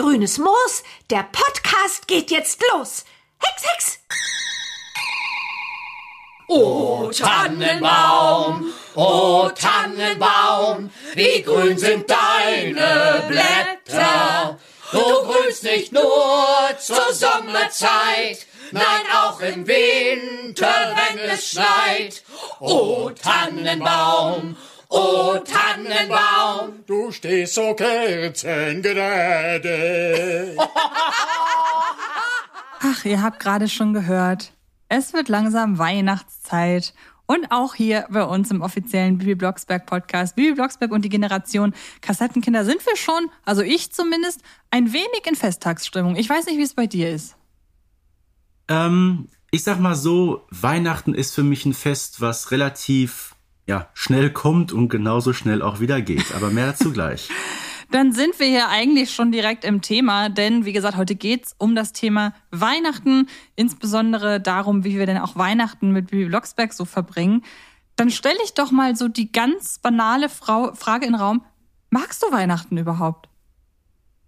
Grünes Moos, der Podcast geht jetzt los. Hex, Hex! O Tannenbaum, o Tannenbaum, wie grün sind deine Blätter. Du grünst nicht nur zur Sommerzeit, nein auch im Winter, wenn es schneit. O Tannenbaum, o Tannenbaum, du stehst so kerzengerade. Ach, ihr habt gerade schon gehört. Es wird langsam Weihnachtszeit. Und auch hier bei uns im offiziellen Bibi Blocksberg Podcast, Bibi Blocksberg und die Generation Kassettenkinder sind wir schon, also ich zumindest, ein wenig in Festtagsstimmung. Ich weiß nicht, wie es bei dir ist. Ähm, ich sag mal so, Weihnachten ist für mich ein Fest, was relativ ja, schnell kommt und genauso schnell auch wieder geht. Aber mehr dazu gleich. Dann sind wir hier eigentlich schon direkt im Thema, denn wie gesagt, heute geht's um das Thema Weihnachten, insbesondere darum, wie wir denn auch Weihnachten mit Bibi Blocksberg so verbringen. Dann stelle ich doch mal so die ganz banale Frau Frage in den Raum, magst du Weihnachten überhaupt?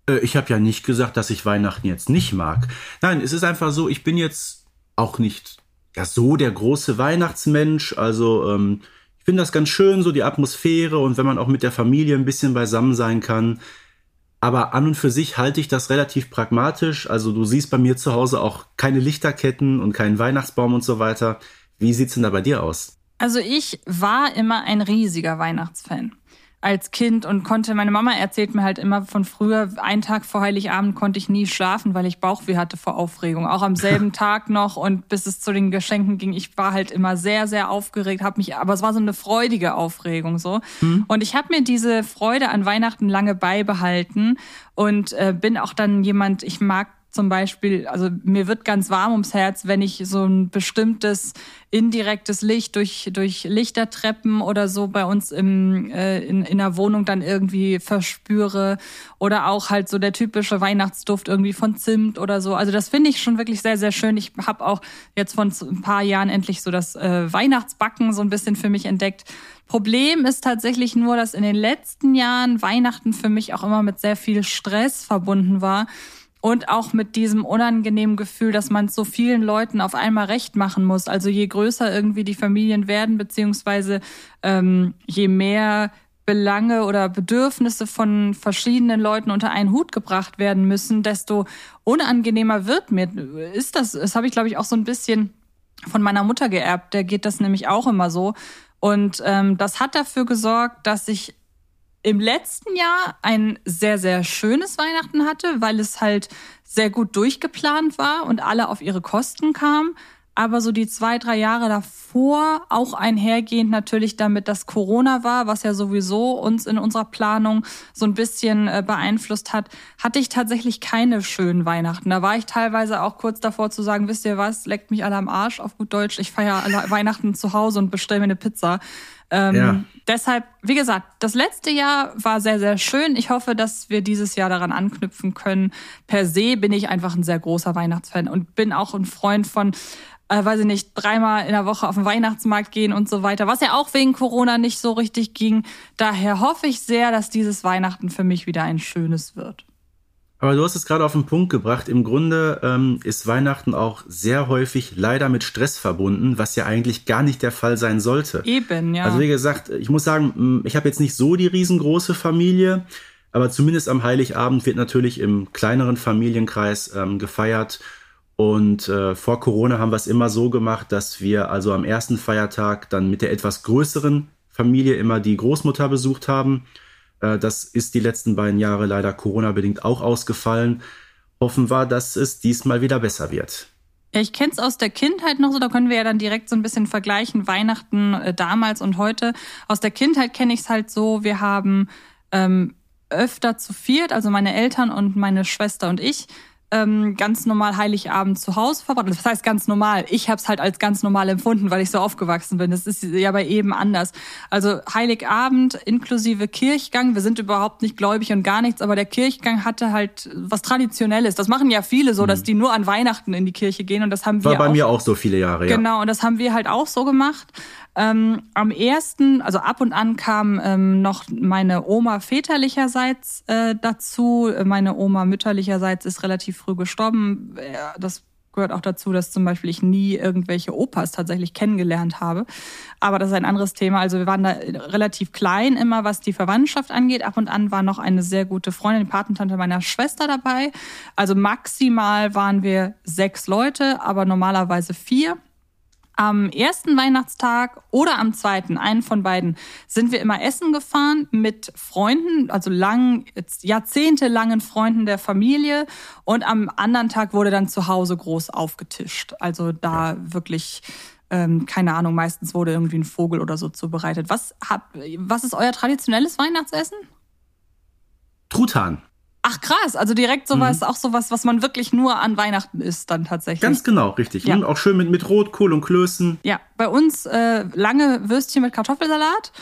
Äh, ich habe ja nicht gesagt, dass ich Weihnachten jetzt nicht mag. Nein, es ist einfach so, ich bin jetzt auch nicht ja so der große Weihnachtsmensch, also ähm, ich finde das ganz schön, so die Atmosphäre und wenn man auch mit der Familie ein bisschen beisammen sein kann. Aber an und für sich halte ich das relativ pragmatisch. Also du siehst bei mir zu Hause auch keine Lichterketten und keinen Weihnachtsbaum und so weiter. Wie sieht's denn da bei dir aus? Also ich war immer ein riesiger Weihnachtsfan als Kind und konnte, meine Mama erzählt mir halt immer von früher, einen Tag vor Heiligabend konnte ich nie schlafen, weil ich Bauchweh hatte vor Aufregung. Auch am selben Tag noch und bis es zu den Geschenken ging, ich war halt immer sehr, sehr aufgeregt, habe mich, aber es war so eine freudige Aufregung so. Mhm. Und ich habe mir diese Freude an Weihnachten lange beibehalten und äh, bin auch dann jemand, ich mag zum Beispiel, also mir wird ganz warm ums Herz, wenn ich so ein bestimmtes indirektes Licht durch, durch Lichtertreppen oder so bei uns im, äh, in, in der Wohnung dann irgendwie verspüre. Oder auch halt so der typische Weihnachtsduft irgendwie von Zimt oder so. Also das finde ich schon wirklich sehr, sehr schön. Ich habe auch jetzt von ein paar Jahren endlich so das äh, Weihnachtsbacken so ein bisschen für mich entdeckt. Problem ist tatsächlich nur, dass in den letzten Jahren Weihnachten für mich auch immer mit sehr viel Stress verbunden war und auch mit diesem unangenehmen Gefühl, dass man so vielen Leuten auf einmal recht machen muss. Also je größer irgendwie die Familien werden, beziehungsweise ähm, je mehr Belange oder Bedürfnisse von verschiedenen Leuten unter einen Hut gebracht werden müssen, desto unangenehmer wird mir. Ist das, das habe ich, glaube ich, auch so ein bisschen von meiner Mutter geerbt. Der geht das nämlich auch immer so. Und ähm, das hat dafür gesorgt, dass ich im letzten Jahr ein sehr, sehr schönes Weihnachten hatte, weil es halt sehr gut durchgeplant war und alle auf ihre Kosten kamen. Aber so die zwei, drei Jahre davor, auch einhergehend natürlich damit, dass Corona war, was ja sowieso uns in unserer Planung so ein bisschen äh, beeinflusst hat, hatte ich tatsächlich keine schönen Weihnachten. Da war ich teilweise auch kurz davor zu sagen, wisst ihr was, leckt mich alle am Arsch auf gut Deutsch. Ich feiere Weihnachten zu Hause und bestelle mir eine Pizza. Ähm, ja. Deshalb, wie gesagt, das letzte Jahr war sehr, sehr schön. Ich hoffe, dass wir dieses Jahr daran anknüpfen können. Per se bin ich einfach ein sehr großer Weihnachtsfan und bin auch ein Freund von, äh, weiß ich nicht, dreimal in der Woche auf den Weihnachtsmarkt gehen und so weiter, was ja auch wegen Corona nicht so richtig ging. Daher hoffe ich sehr, dass dieses Weihnachten für mich wieder ein schönes wird. Aber du hast es gerade auf den Punkt gebracht. Im Grunde ähm, ist Weihnachten auch sehr häufig leider mit Stress verbunden, was ja eigentlich gar nicht der Fall sein sollte. Eben, ja. Also wie gesagt, ich muss sagen, ich habe jetzt nicht so die riesengroße Familie, aber zumindest am Heiligabend wird natürlich im kleineren Familienkreis ähm, gefeiert. Und äh, vor Corona haben wir es immer so gemacht, dass wir also am ersten Feiertag dann mit der etwas größeren Familie immer die Großmutter besucht haben das ist die letzten beiden Jahre leider Corona-bedingt auch ausgefallen. Hoffen wir, dass es diesmal wieder besser wird. Ich kenne es aus der Kindheit noch so, da können wir ja dann direkt so ein bisschen vergleichen, Weihnachten äh, damals und heute. Aus der Kindheit kenne ich es halt so, wir haben ähm, öfter zu viert, also meine Eltern und meine Schwester und ich, ähm, ganz normal Heiligabend zu Hause verbracht. Das heißt ganz normal. Ich habe es halt als ganz normal empfunden, weil ich so aufgewachsen bin. Das ist ja bei eben anders. Also Heiligabend inklusive Kirchgang. Wir sind überhaupt nicht gläubig und gar nichts, aber der Kirchgang hatte halt was Traditionelles. Das machen ja viele so, mhm. dass die nur an Weihnachten in die Kirche gehen und das haben wir War bei auch, mir auch so viele Jahre, ja. Genau, und das haben wir halt auch so gemacht. Ähm, am ersten, also ab und an kam ähm, noch meine Oma väterlicherseits äh, dazu. Meine Oma mütterlicherseits ist relativ früh gestorben. Das gehört auch dazu, dass zum Beispiel ich nie irgendwelche Opas tatsächlich kennengelernt habe. Aber das ist ein anderes Thema. Also wir waren da relativ klein immer, was die Verwandtschaft angeht. Ab und an war noch eine sehr gute Freundin, die Patentante meiner Schwester dabei. Also maximal waren wir sechs Leute, aber normalerweise vier. Am ersten Weihnachtstag oder am zweiten, einen von beiden, sind wir immer essen gefahren mit Freunden, also lang, jahrzehntelangen Freunden der Familie. Und am anderen Tag wurde dann zu Hause groß aufgetischt. Also da wirklich, ähm, keine Ahnung, meistens wurde irgendwie ein Vogel oder so zubereitet. Was, hab, was ist euer traditionelles Weihnachtsessen? Truthahn. Ach krass, also direkt sowas, mhm. auch sowas, was man wirklich nur an Weihnachten isst dann tatsächlich. Ganz genau, richtig. Ja. Und auch schön mit, mit Rotkohl und Klößen. Ja, bei uns äh, lange Würstchen mit Kartoffelsalat.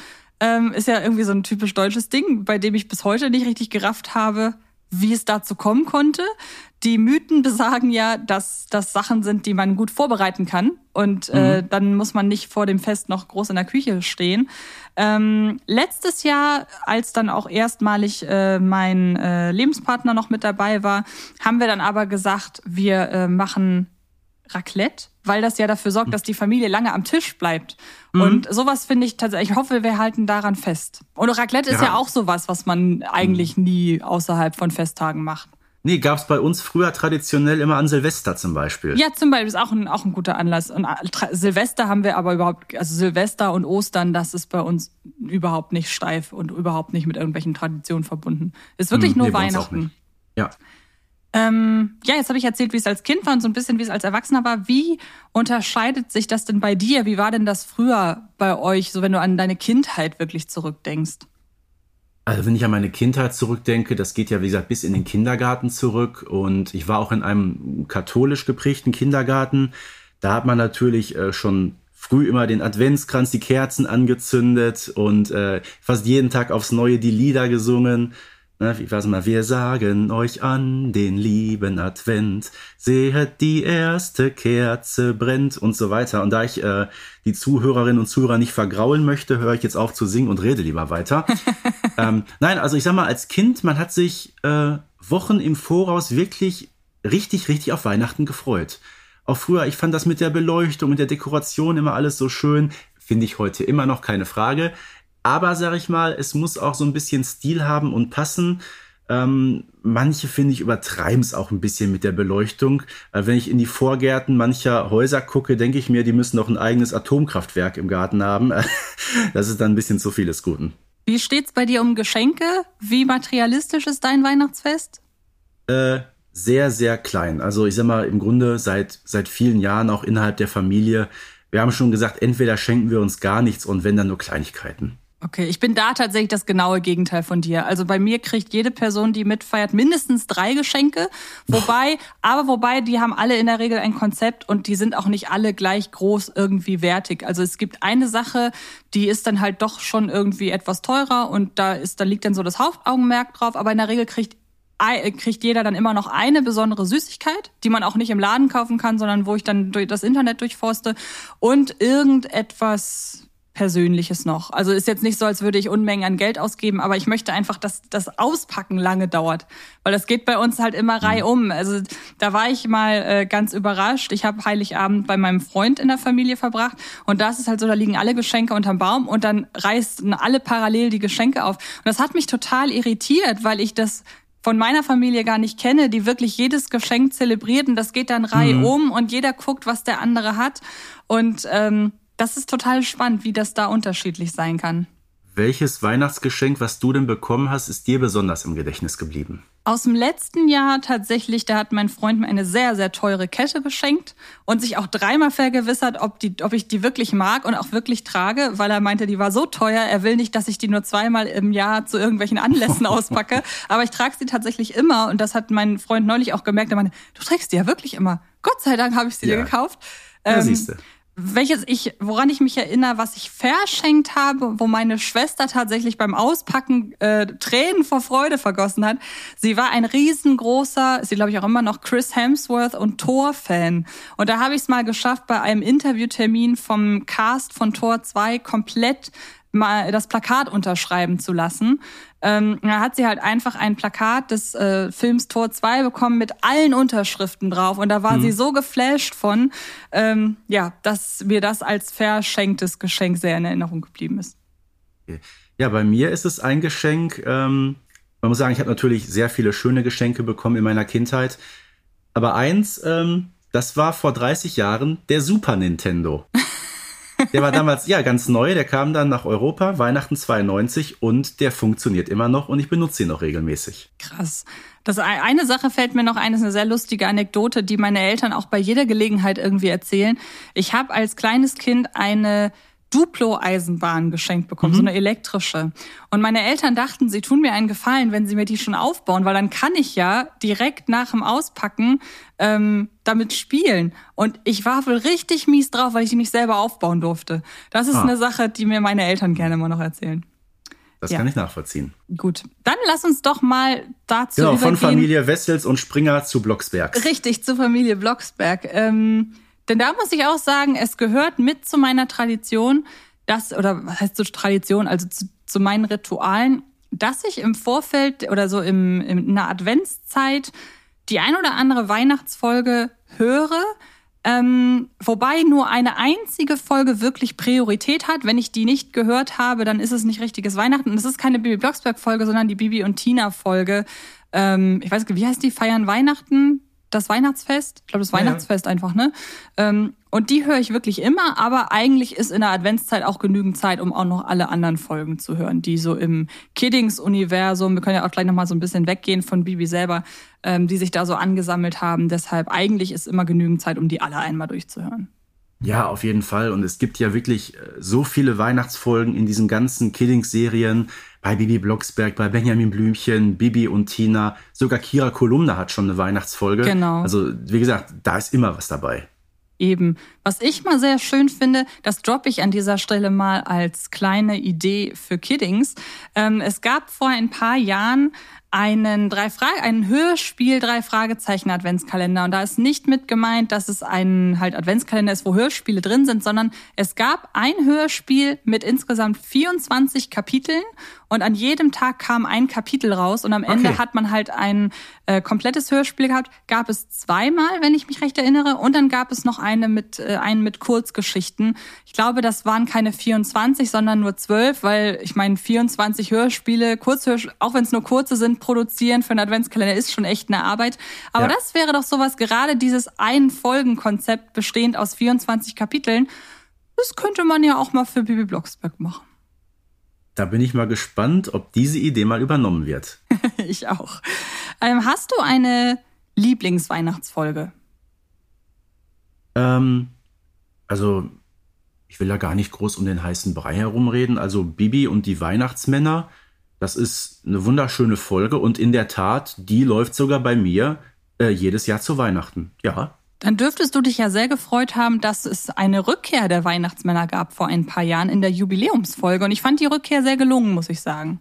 Ähm, ist ja irgendwie so ein typisch deutsches Ding, bei dem ich bis heute nicht richtig gerafft habe, wie es dazu kommen konnte. Die Mythen besagen ja, dass das Sachen sind, die man gut vorbereiten kann. Und äh, mhm. dann muss man nicht vor dem Fest noch groß in der Küche stehen. Ähm, letztes Jahr, als dann auch erstmalig äh, mein äh, Lebenspartner noch mit dabei war, haben wir dann aber gesagt, wir äh, machen Raclette, weil das ja dafür sorgt, dass die Familie lange am Tisch bleibt. Mhm. Und sowas finde ich tatsächlich, ich hoffe, wir halten daran fest. Und Raclette ist ja, ja auch sowas, was man eigentlich mhm. nie außerhalb von Festtagen macht. Nee, gab's bei uns früher traditionell immer an Silvester zum Beispiel. Ja, zum Beispiel ist auch ein, auch ein guter Anlass. Und äh, Silvester haben wir aber überhaupt, also Silvester und Ostern, das ist bei uns überhaupt nicht steif und überhaupt nicht mit irgendwelchen Traditionen verbunden. Ist wirklich hm, nur nee, Weihnachten. Ja. Ähm, ja, jetzt habe ich erzählt, wie es als Kind war und so ein bisschen, wie es als Erwachsener war. Wie unterscheidet sich das denn bei dir? Wie war denn das früher bei euch, so wenn du an deine Kindheit wirklich zurückdenkst? Also wenn ich an meine Kindheit zurückdenke, das geht ja wie gesagt bis in den Kindergarten zurück und ich war auch in einem katholisch geprägten Kindergarten. Da hat man natürlich äh, schon früh immer den Adventskranz, die Kerzen angezündet und äh, fast jeden Tag aufs Neue die Lieder gesungen. Wie war's mal? Wir sagen euch an den lieben Advent, sehet die erste Kerze brennt und so weiter. Und da ich äh, die Zuhörerinnen und Zuhörer nicht vergraulen möchte, höre ich jetzt auf zu singen und rede lieber weiter. ähm, nein, also ich sag mal, als Kind, man hat sich äh, Wochen im Voraus wirklich richtig, richtig auf Weihnachten gefreut. Auch früher, ich fand das mit der Beleuchtung, mit der Dekoration immer alles so schön. Finde ich heute immer noch keine Frage. Aber sag ich mal, es muss auch so ein bisschen Stil haben und passen. Ähm, manche, finde ich, übertreiben es auch ein bisschen mit der Beleuchtung. Äh, wenn ich in die Vorgärten mancher Häuser gucke, denke ich mir, die müssen noch ein eigenes Atomkraftwerk im Garten haben. das ist dann ein bisschen zu vieles Guten. Wie steht's bei dir um Geschenke? Wie materialistisch ist dein Weihnachtsfest? Äh, sehr, sehr klein. Also ich sag mal, im Grunde seit, seit vielen Jahren auch innerhalb der Familie. Wir haben schon gesagt, entweder schenken wir uns gar nichts und wenn dann nur Kleinigkeiten. Okay, ich bin da tatsächlich das genaue Gegenteil von dir. Also bei mir kriegt jede Person, die mitfeiert, mindestens drei Geschenke. Wobei, aber wobei, die haben alle in der Regel ein Konzept und die sind auch nicht alle gleich groß irgendwie wertig. Also es gibt eine Sache, die ist dann halt doch schon irgendwie etwas teurer und da ist, da liegt dann so das Hauptaugenmerk drauf. Aber in der Regel kriegt kriegt jeder dann immer noch eine besondere Süßigkeit, die man auch nicht im Laden kaufen kann, sondern wo ich dann durch das Internet durchforste und irgendetwas Persönliches noch. Also ist jetzt nicht so, als würde ich Unmengen an Geld ausgeben, aber ich möchte einfach, dass das Auspacken lange dauert, weil das geht bei uns halt immer mhm. reihum. Also da war ich mal äh, ganz überrascht. Ich habe Heiligabend bei meinem Freund in der Familie verbracht und da ist es halt so, da liegen alle Geschenke unterm Baum und dann reißen alle parallel die Geschenke auf. Und das hat mich total irritiert, weil ich das von meiner Familie gar nicht kenne, die wirklich jedes Geschenk zelebriert und das geht dann reihum mhm. und jeder guckt, was der andere hat und ähm, das ist total spannend, wie das da unterschiedlich sein kann. welches Weihnachtsgeschenk, was du denn bekommen hast, ist dir besonders im Gedächtnis geblieben? Aus dem letzten Jahr tatsächlich, da hat mein Freund mir eine sehr, sehr teure Kette geschenkt und sich auch dreimal vergewissert, ob, die, ob ich die wirklich mag und auch wirklich trage, weil er meinte, die war so teuer, er will nicht, dass ich die nur zweimal im Jahr zu irgendwelchen Anlässen auspacke. Aber ich trage sie tatsächlich immer und das hat mein Freund neulich auch gemerkt. Er meinte, du trägst die ja wirklich immer. Gott sei Dank habe ich sie ja. dir gekauft. Ja, ähm, siehste welches ich, woran ich mich erinnere, was ich verschenkt habe, wo meine Schwester tatsächlich beim Auspacken äh, Tränen vor Freude vergossen hat. Sie war ein riesengroßer, sie glaube ich auch immer noch Chris Hemsworth und Thor-Fan. Und da habe ich es mal geschafft, bei einem Interviewtermin vom Cast von Thor 2 komplett mal das Plakat unterschreiben zu lassen. Ähm, da hat sie halt einfach ein Plakat des äh, Films Tor 2 bekommen mit allen Unterschriften drauf. Und da war mhm. sie so geflasht von, ähm, ja, dass mir das als verschenktes Geschenk sehr in Erinnerung geblieben ist. Ja, bei mir ist es ein Geschenk. Ähm, man muss sagen, ich habe natürlich sehr viele schöne Geschenke bekommen in meiner Kindheit. Aber eins, ähm, das war vor 30 Jahren der Super Nintendo. Der war damals, ja, ganz neu. Der kam dann nach Europa, Weihnachten 92 und der funktioniert immer noch und ich benutze ihn noch regelmäßig. Krass. Das eine Sache fällt mir noch ein, ist eine sehr lustige Anekdote, die meine Eltern auch bei jeder Gelegenheit irgendwie erzählen. Ich habe als kleines Kind eine Duplo-Eisenbahn geschenkt bekommen, mhm. so eine elektrische. Und meine Eltern dachten, sie tun mir einen Gefallen, wenn sie mir die schon aufbauen, weil dann kann ich ja direkt nach dem Auspacken ähm, damit spielen. Und ich war wohl richtig mies drauf, weil ich die nicht selber aufbauen durfte. Das ist ah. eine Sache, die mir meine Eltern gerne immer noch erzählen. Das ja. kann ich nachvollziehen. Gut, dann lass uns doch mal dazu genau, übergehen. von Familie Wessels und Springer zu Blocksberg. Richtig, zu Familie Blocksberg. Ähm, denn da muss ich auch sagen, es gehört mit zu meiner Tradition, dass, oder was heißt so Tradition, also zu, zu meinen Ritualen, dass ich im Vorfeld oder so im, in einer Adventszeit die ein oder andere Weihnachtsfolge höre, ähm, wobei nur eine einzige Folge wirklich Priorität hat. Wenn ich die nicht gehört habe, dann ist es nicht richtiges Weihnachten. Und es ist keine Bibi Blocksberg-Folge, sondern die Bibi und Tina-Folge. Ähm, ich weiß nicht, wie heißt die? Feiern Weihnachten? Das Weihnachtsfest. Ich glaube, das Weihnachtsfest ja. einfach, ne? Ähm, und die höre ich wirklich immer, aber eigentlich ist in der Adventszeit auch genügend Zeit, um auch noch alle anderen Folgen zu hören, die so im Kiddings-Universum, wir können ja auch gleich nochmal so ein bisschen weggehen von Bibi selber, ähm, die sich da so angesammelt haben. Deshalb eigentlich ist immer genügend Zeit, um die alle einmal durchzuhören. Ja, auf jeden Fall. Und es gibt ja wirklich äh, so viele Weihnachtsfolgen in diesen ganzen Kiddings-Serien bei Bibi Blocksberg, bei Benjamin Blümchen, Bibi und Tina. Sogar Kira Kolumna hat schon eine Weihnachtsfolge. Genau. Also, wie gesagt, da ist immer was dabei. Eben. Was ich mal sehr schön finde, das droppe ich an dieser Stelle mal als kleine Idee für Kiddings. Ähm, es gab vor ein paar Jahren einen drei Frage, einen Hörspiel drei Fragezeichen Adventskalender und da ist nicht mit gemeint, dass es ein halt Adventskalender ist, wo Hörspiele drin sind, sondern es gab ein Hörspiel mit insgesamt 24 Kapiteln und an jedem Tag kam ein Kapitel raus und am Ende okay. hat man halt ein äh, komplettes Hörspiel gehabt. Gab es zweimal, wenn ich mich recht erinnere, und dann gab es noch eine mit äh, einen mit Kurzgeschichten. Ich glaube, das waren keine 24, sondern nur 12, weil ich meine 24 Hörspiele, Kurzhörspiele, auch wenn es nur kurze sind, produzieren für einen Adventskalender ist schon echt eine Arbeit. Aber ja. das wäre doch sowas, gerade dieses ein Folgenkonzept bestehend aus 24 Kapiteln. Das könnte man ja auch mal für Bibi Blocksberg machen. Da bin ich mal gespannt, ob diese Idee mal übernommen wird. ich auch. Ähm, hast du eine Lieblingsweihnachtsfolge? Ähm, also, ich will da gar nicht groß um den heißen Brei herumreden. Also, Bibi und die Weihnachtsmänner, das ist eine wunderschöne Folge und in der Tat, die läuft sogar bei mir äh, jedes Jahr zu Weihnachten. Ja. Dann dürftest du dich ja sehr gefreut haben, dass es eine Rückkehr der Weihnachtsmänner gab vor ein paar Jahren in der Jubiläumsfolge. Und ich fand die Rückkehr sehr gelungen, muss ich sagen.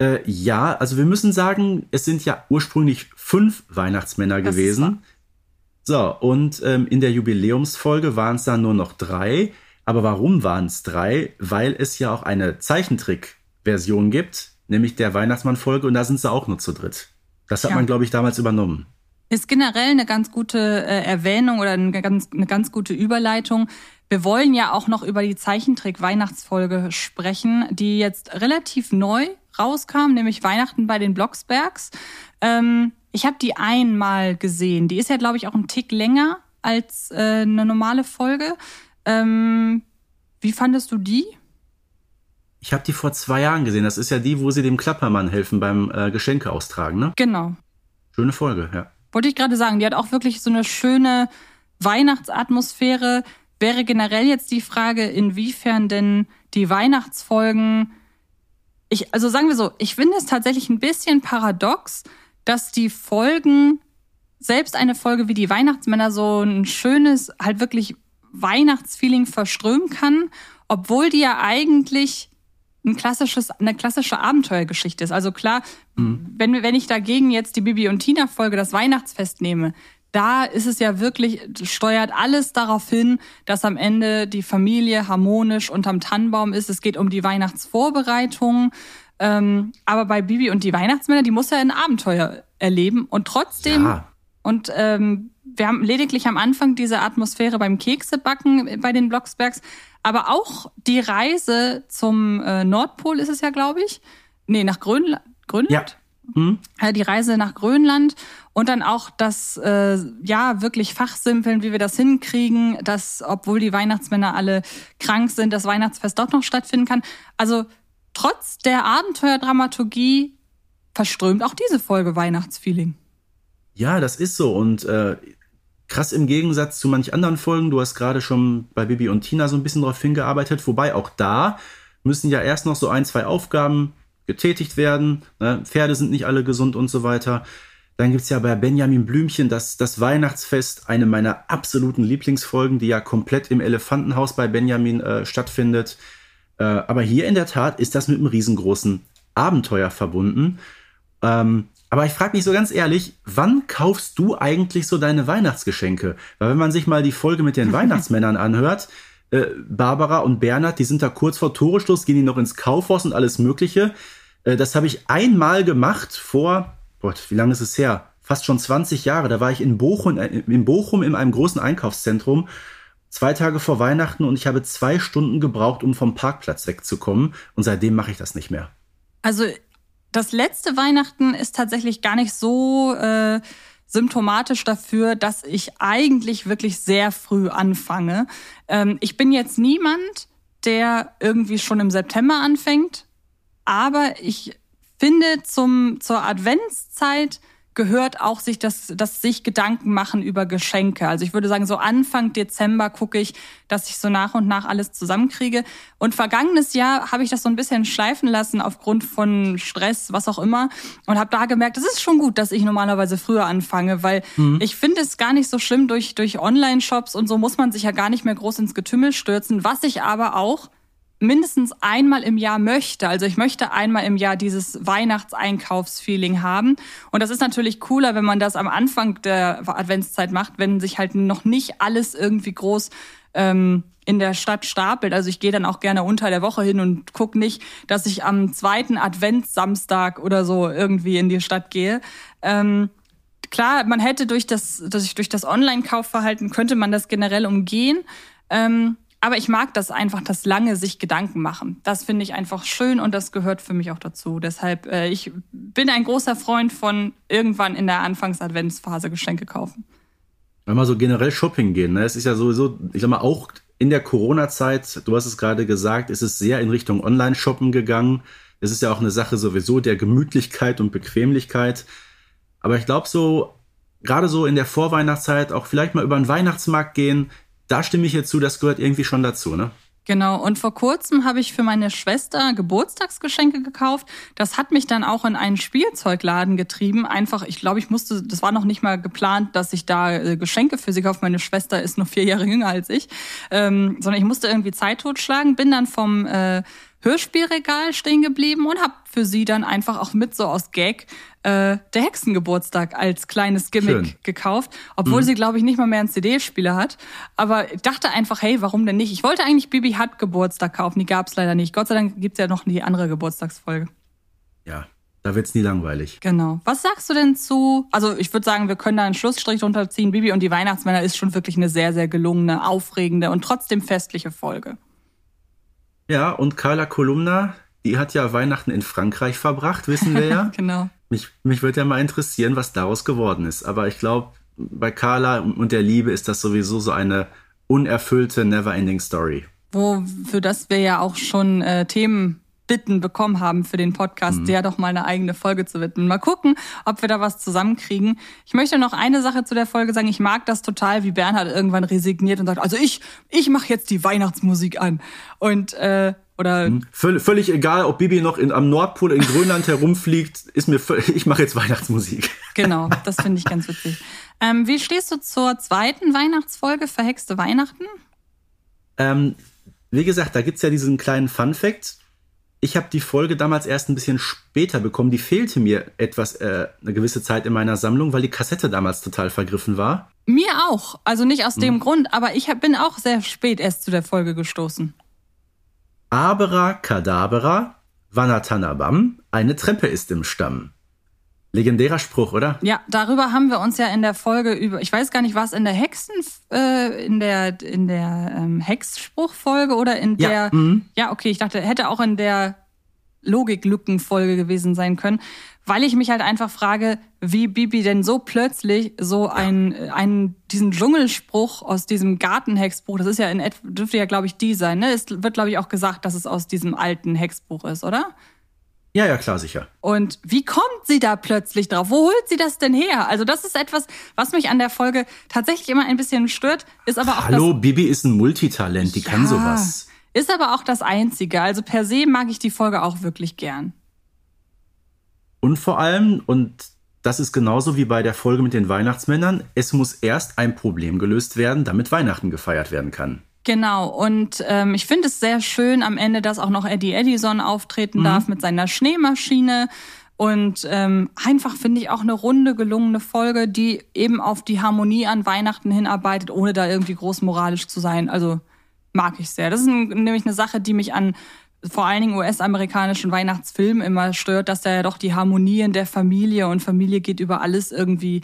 Äh, ja, also wir müssen sagen, es sind ja ursprünglich fünf Weihnachtsmänner das gewesen. So, und ähm, in der Jubiläumsfolge waren es dann nur noch drei. Aber warum waren es drei? Weil es ja auch eine Zeichentrick-Version gibt, nämlich der Weihnachtsmann-Folge, und da sind sie auch nur zu dritt. Das hat ja. man, glaube ich, damals übernommen. Ist generell eine ganz gute äh, Erwähnung oder eine ganz, eine ganz gute Überleitung. Wir wollen ja auch noch über die Zeichentrick-Weihnachtsfolge sprechen, die jetzt relativ neu rauskam, nämlich Weihnachten bei den Blocksbergs. Ähm, ich habe die einmal gesehen. Die ist ja, glaube ich, auch ein Tick länger als äh, eine normale Folge. Ähm, wie fandest du die? Ich habe die vor zwei Jahren gesehen. Das ist ja die, wo sie dem Klappermann helfen beim äh, Geschenke austragen, ne? Genau. Schöne Folge, ja. Wollte ich gerade sagen, die hat auch wirklich so eine schöne Weihnachtsatmosphäre. Wäre generell jetzt die Frage, inwiefern denn die Weihnachtsfolgen. Ich, also sagen wir so, ich finde es tatsächlich ein bisschen paradox, dass die Folgen, selbst eine Folge wie die Weihnachtsmänner, so ein schönes, halt wirklich Weihnachtsfeeling verströmen kann, obwohl die ja eigentlich ein klassisches, eine klassische Abenteuergeschichte ist. Also klar, mhm. wenn, wenn ich dagegen jetzt die Bibi und Tina Folge, das Weihnachtsfest nehme, da ist es ja wirklich, steuert alles darauf hin, dass am Ende die Familie harmonisch unterm Tannenbaum ist. Es geht um die Weihnachtsvorbereitung. Ähm, aber bei Bibi und die Weihnachtsmänner, die muss ja ein Abenteuer erleben und trotzdem ja. Und ähm, wir haben lediglich am Anfang diese Atmosphäre beim Keksebacken bei den Blocksbergs, aber auch die Reise zum äh, Nordpol ist es ja, glaube ich. Nee, nach Grönland. Grönland? Ja. Mhm. Die Reise nach Grönland und dann auch das, äh, ja, wirklich Fachsimpeln, wie wir das hinkriegen, dass, obwohl die Weihnachtsmänner alle krank sind, das Weihnachtsfest doch noch stattfinden kann. Also trotz der Abenteuerdramaturgie verströmt auch diese Folge Weihnachtsfeeling. Ja, das ist so. Und äh, krass im Gegensatz zu manch anderen Folgen, du hast gerade schon bei Bibi und Tina so ein bisschen darauf hingearbeitet, wobei auch da müssen ja erst noch so ein, zwei Aufgaben getätigt werden. Ne? Pferde sind nicht alle gesund und so weiter. Dann gibt's ja bei Benjamin Blümchen das, das Weihnachtsfest, eine meiner absoluten Lieblingsfolgen, die ja komplett im Elefantenhaus bei Benjamin äh, stattfindet. Äh, aber hier in der Tat ist das mit einem riesengroßen Abenteuer verbunden. Ähm, aber ich frage mich so ganz ehrlich, wann kaufst du eigentlich so deine Weihnachtsgeschenke? Weil wenn man sich mal die Folge mit den Weihnachtsmännern anhört, äh, Barbara und Bernhard, die sind da kurz vor Torestoß, gehen die noch ins Kaufhaus und alles Mögliche. Äh, das habe ich einmal gemacht vor, Gott, wie lange ist es her? Fast schon 20 Jahre. Da war ich in Bochum, äh, in Bochum in einem großen Einkaufszentrum zwei Tage vor Weihnachten und ich habe zwei Stunden gebraucht, um vom Parkplatz wegzukommen. Und seitdem mache ich das nicht mehr. Also das letzte Weihnachten ist tatsächlich gar nicht so äh, symptomatisch dafür, dass ich eigentlich wirklich sehr früh anfange. Ähm, ich bin jetzt niemand, der irgendwie schon im September anfängt, aber ich finde zum, zur Adventszeit gehört auch sich das, das sich Gedanken machen über Geschenke. Also ich würde sagen, so Anfang Dezember gucke ich, dass ich so nach und nach alles zusammenkriege. Und vergangenes Jahr habe ich das so ein bisschen schleifen lassen aufgrund von Stress, was auch immer. Und habe da gemerkt, es ist schon gut, dass ich normalerweise früher anfange, weil mhm. ich finde es gar nicht so schlimm, durch, durch Online-Shops und so muss man sich ja gar nicht mehr groß ins Getümmel stürzen. Was ich aber auch mindestens einmal im Jahr möchte. Also ich möchte einmal im Jahr dieses Weihnachtseinkaufsfeeling haben. Und das ist natürlich cooler, wenn man das am Anfang der Adventszeit macht, wenn sich halt noch nicht alles irgendwie groß ähm, in der Stadt stapelt. Also ich gehe dann auch gerne unter der Woche hin und guck nicht, dass ich am zweiten Adventssamstag oder so irgendwie in die Stadt gehe. Ähm, klar, man hätte durch das, durch das Online-Kaufverhalten könnte man das generell umgehen. Ähm, aber ich mag das einfach, das lange sich Gedanken machen. Das finde ich einfach schön und das gehört für mich auch dazu. Deshalb, äh, ich bin ein großer Freund von irgendwann in der Anfangs-Adventsphase Geschenke kaufen. Wenn wir so generell Shopping gehen, ne? es ist ja sowieso, ich sag mal, auch in der Corona-Zeit, du hast es gerade gesagt, ist es sehr in Richtung Online-Shoppen gegangen. Es ist ja auch eine Sache sowieso der Gemütlichkeit und Bequemlichkeit. Aber ich glaube so, gerade so in der Vorweihnachtszeit auch vielleicht mal über den Weihnachtsmarkt gehen, da stimme ich jetzt zu, das gehört irgendwie schon dazu, ne? Genau, und vor kurzem habe ich für meine Schwester Geburtstagsgeschenke gekauft. Das hat mich dann auch in einen Spielzeugladen getrieben. Einfach, ich glaube, ich musste, das war noch nicht mal geplant, dass ich da äh, Geschenke für sie kaufe. Meine Schwester ist noch vier Jahre jünger als ich. Ähm, sondern ich musste irgendwie Zeit totschlagen, bin dann vom äh, Hörspielregal stehen geblieben und habe für sie dann einfach auch mit so aus Gag äh, der Hexengeburtstag als kleines Gimmick Schön. gekauft, obwohl mhm. sie glaube ich nicht mal mehr einen CD-Spieler hat. Aber ich dachte einfach, hey, warum denn nicht? Ich wollte eigentlich Bibi hat Geburtstag kaufen, die gab's leider nicht. Gott sei Dank gibt's ja noch die andere Geburtstagsfolge. Ja, da wird's nie langweilig. Genau. Was sagst du denn zu? Also ich würde sagen, wir können da einen Schlussstrich drunter ziehen. Bibi und die Weihnachtsmänner ist schon wirklich eine sehr, sehr gelungene, aufregende und trotzdem festliche Folge. Ja, und Carla Kolumna, die hat ja Weihnachten in Frankreich verbracht, wissen wir ja. genau. Mich, mich würde ja mal interessieren, was daraus geworden ist. Aber ich glaube, bei Carla und der Liebe ist das sowieso so eine unerfüllte, never-ending Story. Wo, für das wir ja auch schon äh, Themen Bitten bekommen haben für den Podcast, mhm. der doch mal eine eigene Folge zu widmen. Mal gucken, ob wir da was zusammenkriegen. Ich möchte noch eine Sache zu der Folge sagen. Ich mag das total, wie Bernhard irgendwann resigniert und sagt, also ich, ich mache jetzt die Weihnachtsmusik an. Und äh, oder mhm. Völ völlig egal, ob Bibi noch in, am Nordpol in Grönland herumfliegt, ist mir ich mache jetzt Weihnachtsmusik. Genau, das finde ich ganz witzig. Ähm, wie stehst du zur zweiten Weihnachtsfolge, Verhexte Weihnachten? Ähm, wie gesagt, da gibt's ja diesen kleinen Fun Fact. Ich habe die Folge damals erst ein bisschen später bekommen. Die fehlte mir etwas äh, eine gewisse Zeit in meiner Sammlung, weil die Kassette damals total vergriffen war. Mir auch. Also nicht aus dem hm. Grund, aber ich hab, bin auch sehr spät erst zu der Folge gestoßen. Abera Kadabera, Vanatanabam, eine Treppe ist im Stamm. Legendärer Spruch, oder? Ja, darüber haben wir uns ja in der Folge über, ich weiß gar nicht, was in der Hexen, äh, in der, in der ähm, Hexspruchfolge oder in der, ja, mhm. ja, okay, ich dachte, hätte auch in der Logiklückenfolge gewesen sein können, weil ich mich halt einfach frage, wie Bibi denn so plötzlich so ein, einen, diesen Dschungelspruch aus diesem Gartenhexbuch, das ist ja in dürfte ja, glaube ich, die sein, ne? Es wird, glaube ich, auch gesagt, dass es aus diesem alten Hexbuch ist, oder? Ja, ja, klar, sicher. Und wie kommt sie da plötzlich drauf? Wo holt sie das denn her? Also das ist etwas, was mich an der Folge tatsächlich immer ein bisschen stört, ist aber auch Hallo, Bibi ist ein Multitalent, die ja, kann sowas. Ist aber auch das Einzige. Also per se mag ich die Folge auch wirklich gern. Und vor allem, und das ist genauso wie bei der Folge mit den Weihnachtsmännern, es muss erst ein Problem gelöst werden, damit Weihnachten gefeiert werden kann. Genau, und ähm, ich finde es sehr schön am Ende, dass auch noch Eddie Edison auftreten mhm. darf mit seiner Schneemaschine. Und ähm, einfach finde ich auch eine runde, gelungene Folge, die eben auf die Harmonie an Weihnachten hinarbeitet, ohne da irgendwie groß moralisch zu sein. Also mag ich sehr. Das ist ein, nämlich eine Sache, die mich an vor allen Dingen US-amerikanischen Weihnachtsfilmen immer stört, dass da ja doch die Harmonie in der Familie und Familie geht über alles irgendwie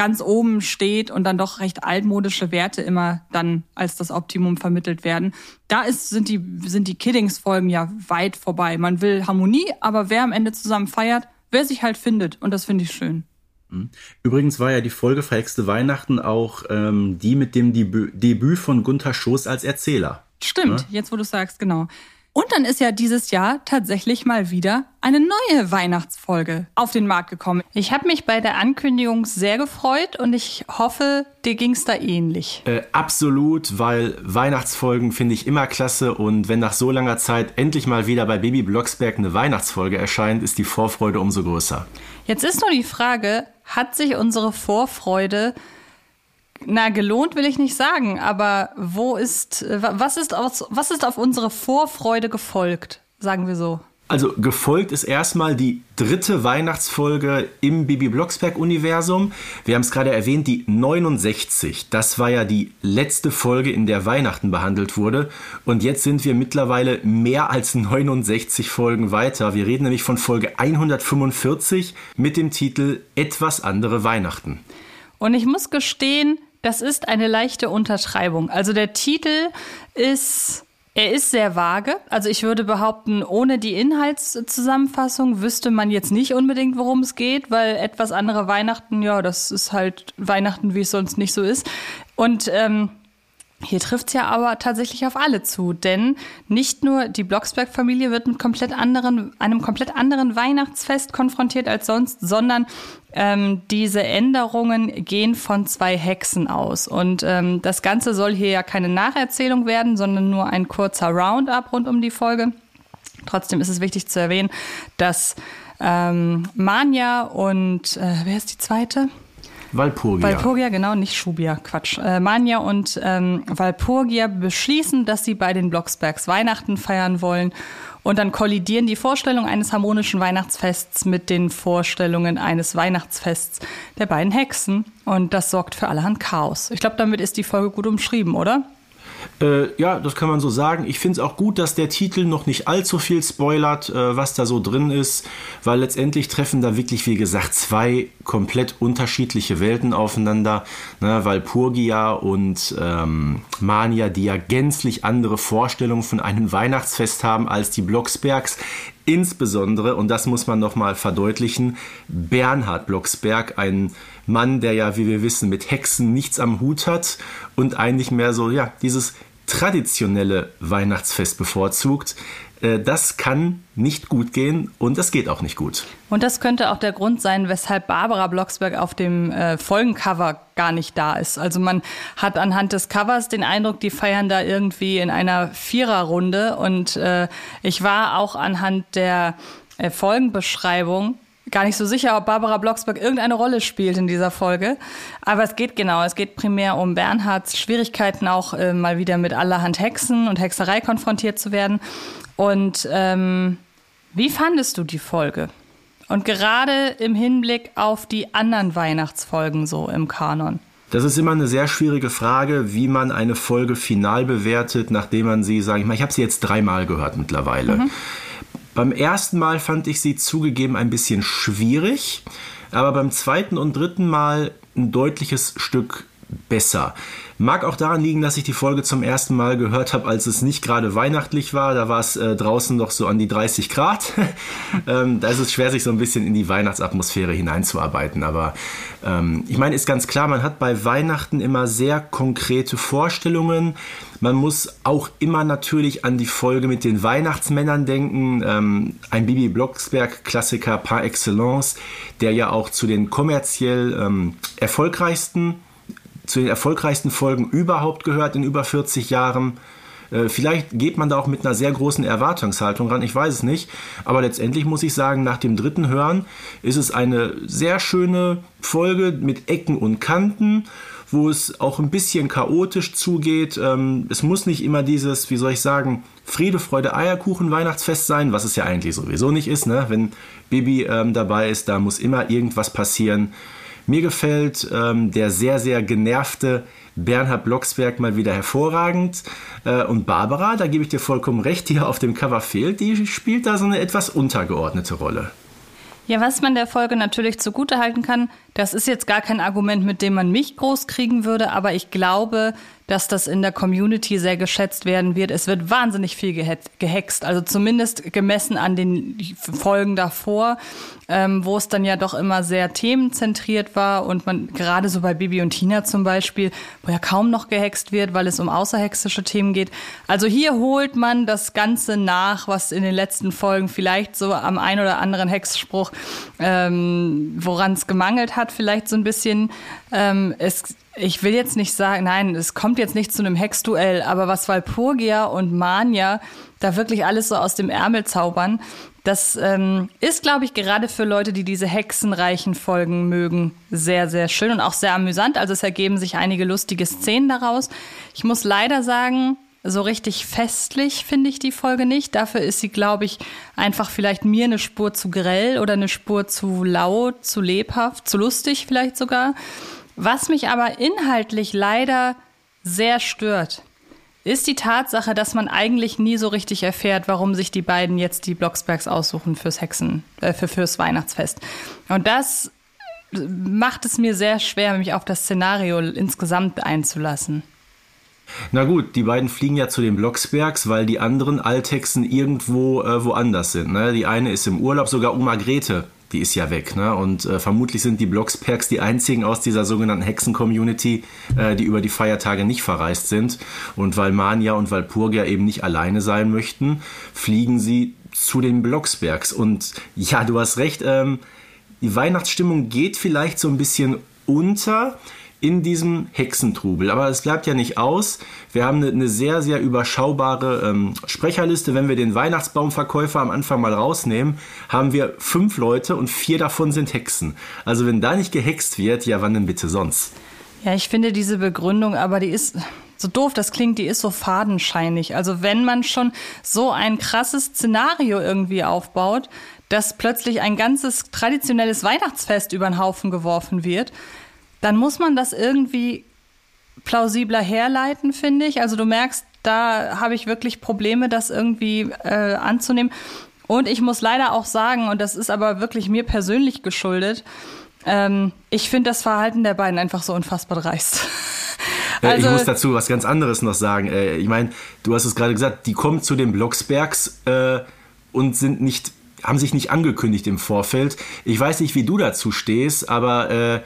ganz oben steht und dann doch recht altmodische Werte immer dann als das Optimum vermittelt werden. Da ist, sind die, sind die Kiddings-Folgen ja weit vorbei. Man will Harmonie, aber wer am Ende zusammen feiert, wer sich halt findet. Und das finde ich schön. Mhm. Übrigens war ja die Folge Verhexte Weihnachten auch ähm, die mit dem Debü Debüt von Gunther Schoß als Erzähler. Stimmt, ja? jetzt wo du sagst, genau. Und dann ist ja dieses Jahr tatsächlich mal wieder eine neue Weihnachtsfolge auf den Markt gekommen. Ich habe mich bei der Ankündigung sehr gefreut und ich hoffe, dir ging's da ähnlich. Äh, absolut, weil Weihnachtsfolgen finde ich immer klasse und wenn nach so langer Zeit endlich mal wieder bei Baby Blocksberg eine Weihnachtsfolge erscheint, ist die Vorfreude umso größer. Jetzt ist nur die Frage, hat sich unsere Vorfreude na, gelohnt will ich nicht sagen, aber wo ist, was ist, aus, was ist auf unsere Vorfreude gefolgt, sagen wir so? Also gefolgt ist erstmal die dritte Weihnachtsfolge im Bibi Blocksberg-Universum. Wir haben es gerade erwähnt, die 69. Das war ja die letzte Folge, in der Weihnachten behandelt wurde. Und jetzt sind wir mittlerweile mehr als 69 Folgen weiter. Wir reden nämlich von Folge 145 mit dem Titel Etwas andere Weihnachten. Und ich muss gestehen, das ist eine leichte Untertreibung. Also der Titel ist, er ist sehr vage. Also ich würde behaupten, ohne die Inhaltszusammenfassung wüsste man jetzt nicht unbedingt, worum es geht, weil etwas andere Weihnachten, ja, das ist halt Weihnachten, wie es sonst nicht so ist. Und ähm, hier trifft's ja aber tatsächlich auf alle zu, denn nicht nur die Blocksberg-Familie wird mit komplett anderen, einem komplett anderen Weihnachtsfest konfrontiert als sonst, sondern ähm, diese Änderungen gehen von zwei Hexen aus. Und ähm, das Ganze soll hier ja keine Nacherzählung werden, sondern nur ein kurzer Roundup rund um die Folge. Trotzdem ist es wichtig zu erwähnen, dass ähm, Manja und äh, wer ist die zweite? Walpurgia. Walpurgia, genau, nicht Schubia, Quatsch. Äh, Manja und ähm, Walpurgia beschließen, dass sie bei den Blocksbergs Weihnachten feiern wollen. Und dann kollidieren die Vorstellungen eines harmonischen Weihnachtsfests mit den Vorstellungen eines Weihnachtsfests der beiden Hexen. Und das sorgt für allerhand Chaos. Ich glaube, damit ist die Folge gut umschrieben, oder? Äh, ja, das kann man so sagen. Ich finde es auch gut, dass der Titel noch nicht allzu viel spoilert, äh, was da so drin ist, weil letztendlich treffen da wirklich, wie gesagt, zwei komplett unterschiedliche Welten aufeinander. Ne, Walpurgia und ähm, Mania, die ja gänzlich andere Vorstellungen von einem Weihnachtsfest haben als die Blocksbergs. Insbesondere, und das muss man nochmal verdeutlichen, Bernhard Blocksberg, ein Mann, der ja, wie wir wissen, mit Hexen nichts am Hut hat und eigentlich mehr so, ja, dieses traditionelle Weihnachtsfest bevorzugt. Äh, das kann nicht gut gehen und das geht auch nicht gut. Und das könnte auch der Grund sein, weshalb Barbara Blocksberg auf dem äh, Folgencover gar nicht da ist. Also man hat anhand des Covers den Eindruck, die feiern da irgendwie in einer Viererrunde. Und äh, ich war auch anhand der äh, Folgenbeschreibung gar nicht so sicher, ob Barbara Blocksberg irgendeine Rolle spielt in dieser Folge. Aber es geht genau, es geht primär um Bernhards Schwierigkeiten auch äh, mal wieder mit allerhand Hexen und Hexerei konfrontiert zu werden. Und ähm, wie fandest du die Folge? Und gerade im Hinblick auf die anderen Weihnachtsfolgen so im Kanon. Das ist immer eine sehr schwierige Frage, wie man eine Folge final bewertet, nachdem man sie, sage ich mal, ich habe sie jetzt dreimal gehört mittlerweile. Mhm. Beim ersten Mal fand ich sie zugegeben ein bisschen schwierig, aber beim zweiten und dritten Mal ein deutliches Stück besser. Mag auch daran liegen, dass ich die Folge zum ersten Mal gehört habe, als es nicht gerade weihnachtlich war. Da war es äh, draußen noch so an die 30 Grad. ähm, da ist es schwer, sich so ein bisschen in die Weihnachtsatmosphäre hineinzuarbeiten. Aber ähm, ich meine, ist ganz klar, man hat bei Weihnachten immer sehr konkrete Vorstellungen. Man muss auch immer natürlich an die Folge mit den Weihnachtsmännern denken. Ähm, ein Bibi Blocksberg-Klassiker par excellence, der ja auch zu den kommerziell ähm, erfolgreichsten zu den erfolgreichsten Folgen überhaupt gehört in über 40 Jahren. Äh, vielleicht geht man da auch mit einer sehr großen Erwartungshaltung ran, ich weiß es nicht. Aber letztendlich muss ich sagen, nach dem dritten Hören ist es eine sehr schöne Folge mit Ecken und Kanten, wo es auch ein bisschen chaotisch zugeht. Ähm, es muss nicht immer dieses, wie soll ich sagen, Friede, Freude, Eierkuchen Weihnachtsfest sein, was es ja eigentlich sowieso nicht ist. Ne? Wenn Bibi ähm, dabei ist, da muss immer irgendwas passieren. Mir gefällt ähm, der sehr, sehr genervte Bernhard Blocksberg mal wieder hervorragend. Äh, und Barbara, da gebe ich dir vollkommen recht, die hier auf dem Cover fehlt, die spielt da so eine etwas untergeordnete Rolle. Ja, was man der Folge natürlich zugutehalten kann, das ist jetzt gar kein Argument, mit dem man mich groß kriegen würde, aber ich glaube, dass das in der Community sehr geschätzt werden wird. Es wird wahnsinnig viel gehext, also zumindest gemessen an den Folgen davor, ähm, wo es dann ja doch immer sehr themenzentriert war und man gerade so bei Bibi und Tina zum Beispiel, wo ja kaum noch gehext wird, weil es um außerhexische Themen geht. Also hier holt man das Ganze nach, was in den letzten Folgen vielleicht so am ein oder anderen Hexspruch, ähm, woran es gemangelt hat, vielleicht so ein bisschen. Ähm, es ich will jetzt nicht sagen, nein, es kommt jetzt nicht zu einem Hexduell, aber was Walpurgia und Mania da wirklich alles so aus dem Ärmel zaubern, das ähm, ist, glaube ich, gerade für Leute, die diese hexenreichen Folgen mögen, sehr, sehr schön und auch sehr amüsant. Also es ergeben sich einige lustige Szenen daraus. Ich muss leider sagen, so richtig festlich finde ich die Folge nicht. Dafür ist sie, glaube ich, einfach vielleicht mir eine Spur zu grell oder eine Spur zu laut, zu lebhaft, zu lustig vielleicht sogar. Was mich aber inhaltlich leider sehr stört, ist die Tatsache, dass man eigentlich nie so richtig erfährt, warum sich die beiden jetzt die Blocksbergs aussuchen fürs Hexen, äh, für, fürs Weihnachtsfest. Und das macht es mir sehr schwer, mich auf das Szenario insgesamt einzulassen. Na gut, die beiden fliegen ja zu den Blocksbergs, weil die anderen Althexen irgendwo äh, woanders sind. Ne? Die eine ist im Urlaub, sogar Oma Grete die ist ja weg. Ne? Und äh, vermutlich sind die Blocksperks die einzigen aus dieser sogenannten Hexen-Community, äh, die über die Feiertage nicht verreist sind. Und weil Mania und Walpurgia eben nicht alleine sein möchten, fliegen sie zu den Blocksbergs. Und ja, du hast recht, ähm, die Weihnachtsstimmung geht vielleicht so ein bisschen unter in diesem Hexentrubel. Aber es bleibt ja nicht aus. Wir haben eine, sehr, sehr überschaubare ähm, Sprecherliste. Wenn wir den Weihnachtsbaumverkäufer am Anfang mal rausnehmen, haben wir fünf Leute und vier davon sind Hexen. Also wenn da nicht gehext wird, ja wann denn bitte sonst? Ja, ich finde diese Begründung, aber die ist so doof das klingt, die ist so fadenscheinig. Also wenn man schon so ein krasses Szenario irgendwie aufbaut, dass plötzlich ein ganzes traditionelles Weihnachtsfest über den Haufen geworfen wird, dann muss man das irgendwie plausibler herleiten, finde ich. Also du merkst, da habe ich wirklich Probleme, das irgendwie äh, anzunehmen. Und ich muss leider auch sagen, und das ist aber wirklich mir persönlich geschuldet, ähm, ich finde das Verhalten der beiden einfach so unfassbar dreist. also, ich muss dazu was ganz anderes noch sagen. Äh, ich meine, du hast es gerade gesagt, die kommen zu den Blocksbergs äh, und sind nicht, haben sich nicht angekündigt im Vorfeld. Ich weiß nicht, wie du dazu stehst, aber äh,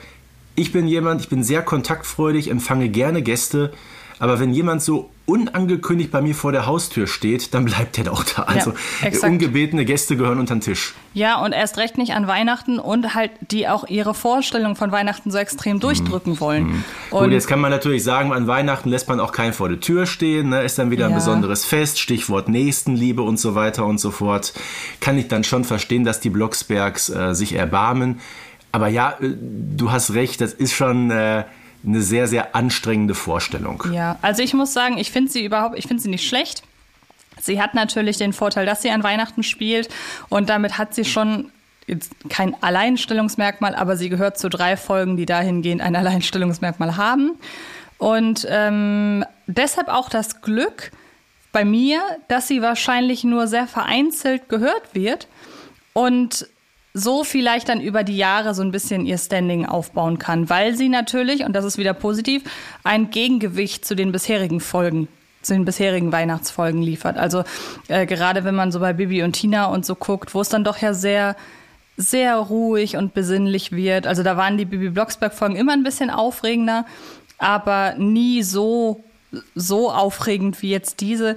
ich bin jemand, ich bin sehr kontaktfreudig, empfange gerne Gäste, aber wenn jemand so unangekündigt bei mir vor der Haustür steht, dann bleibt er doch da. Also ja, ungebetene Gäste gehören unter den Tisch. Ja, und erst recht nicht an Weihnachten und halt die auch ihre Vorstellung von Weihnachten so extrem durchdrücken mhm. wollen. Mhm. Gut, jetzt kann man natürlich sagen, an Weihnachten lässt man auch keinen vor der Tür stehen, ne? ist dann wieder ein ja. besonderes Fest, Stichwort Nächstenliebe und so weiter und so fort. Kann ich dann schon verstehen, dass die Blocksbergs äh, sich erbarmen. Aber ja, äh, du hast recht, das ist schon... Äh, eine sehr, sehr anstrengende Vorstellung. Ja, also ich muss sagen, ich finde sie überhaupt, ich finde sie nicht schlecht. Sie hat natürlich den Vorteil, dass sie an Weihnachten spielt und damit hat sie schon kein Alleinstellungsmerkmal, aber sie gehört zu drei Folgen, die dahingehend ein Alleinstellungsmerkmal haben. Und ähm, deshalb auch das Glück bei mir, dass sie wahrscheinlich nur sehr vereinzelt gehört wird und so vielleicht dann über die Jahre so ein bisschen ihr Standing aufbauen kann, weil sie natürlich, und das ist wieder positiv, ein Gegengewicht zu den bisherigen Folgen zu den bisherigen Weihnachtsfolgen liefert. Also äh, gerade wenn man so bei Bibi und Tina und so guckt, wo es dann doch ja sehr sehr ruhig und besinnlich wird. Also da waren die Bibi Blocksberg Folgen immer ein bisschen aufregender, aber nie so so aufregend wie jetzt diese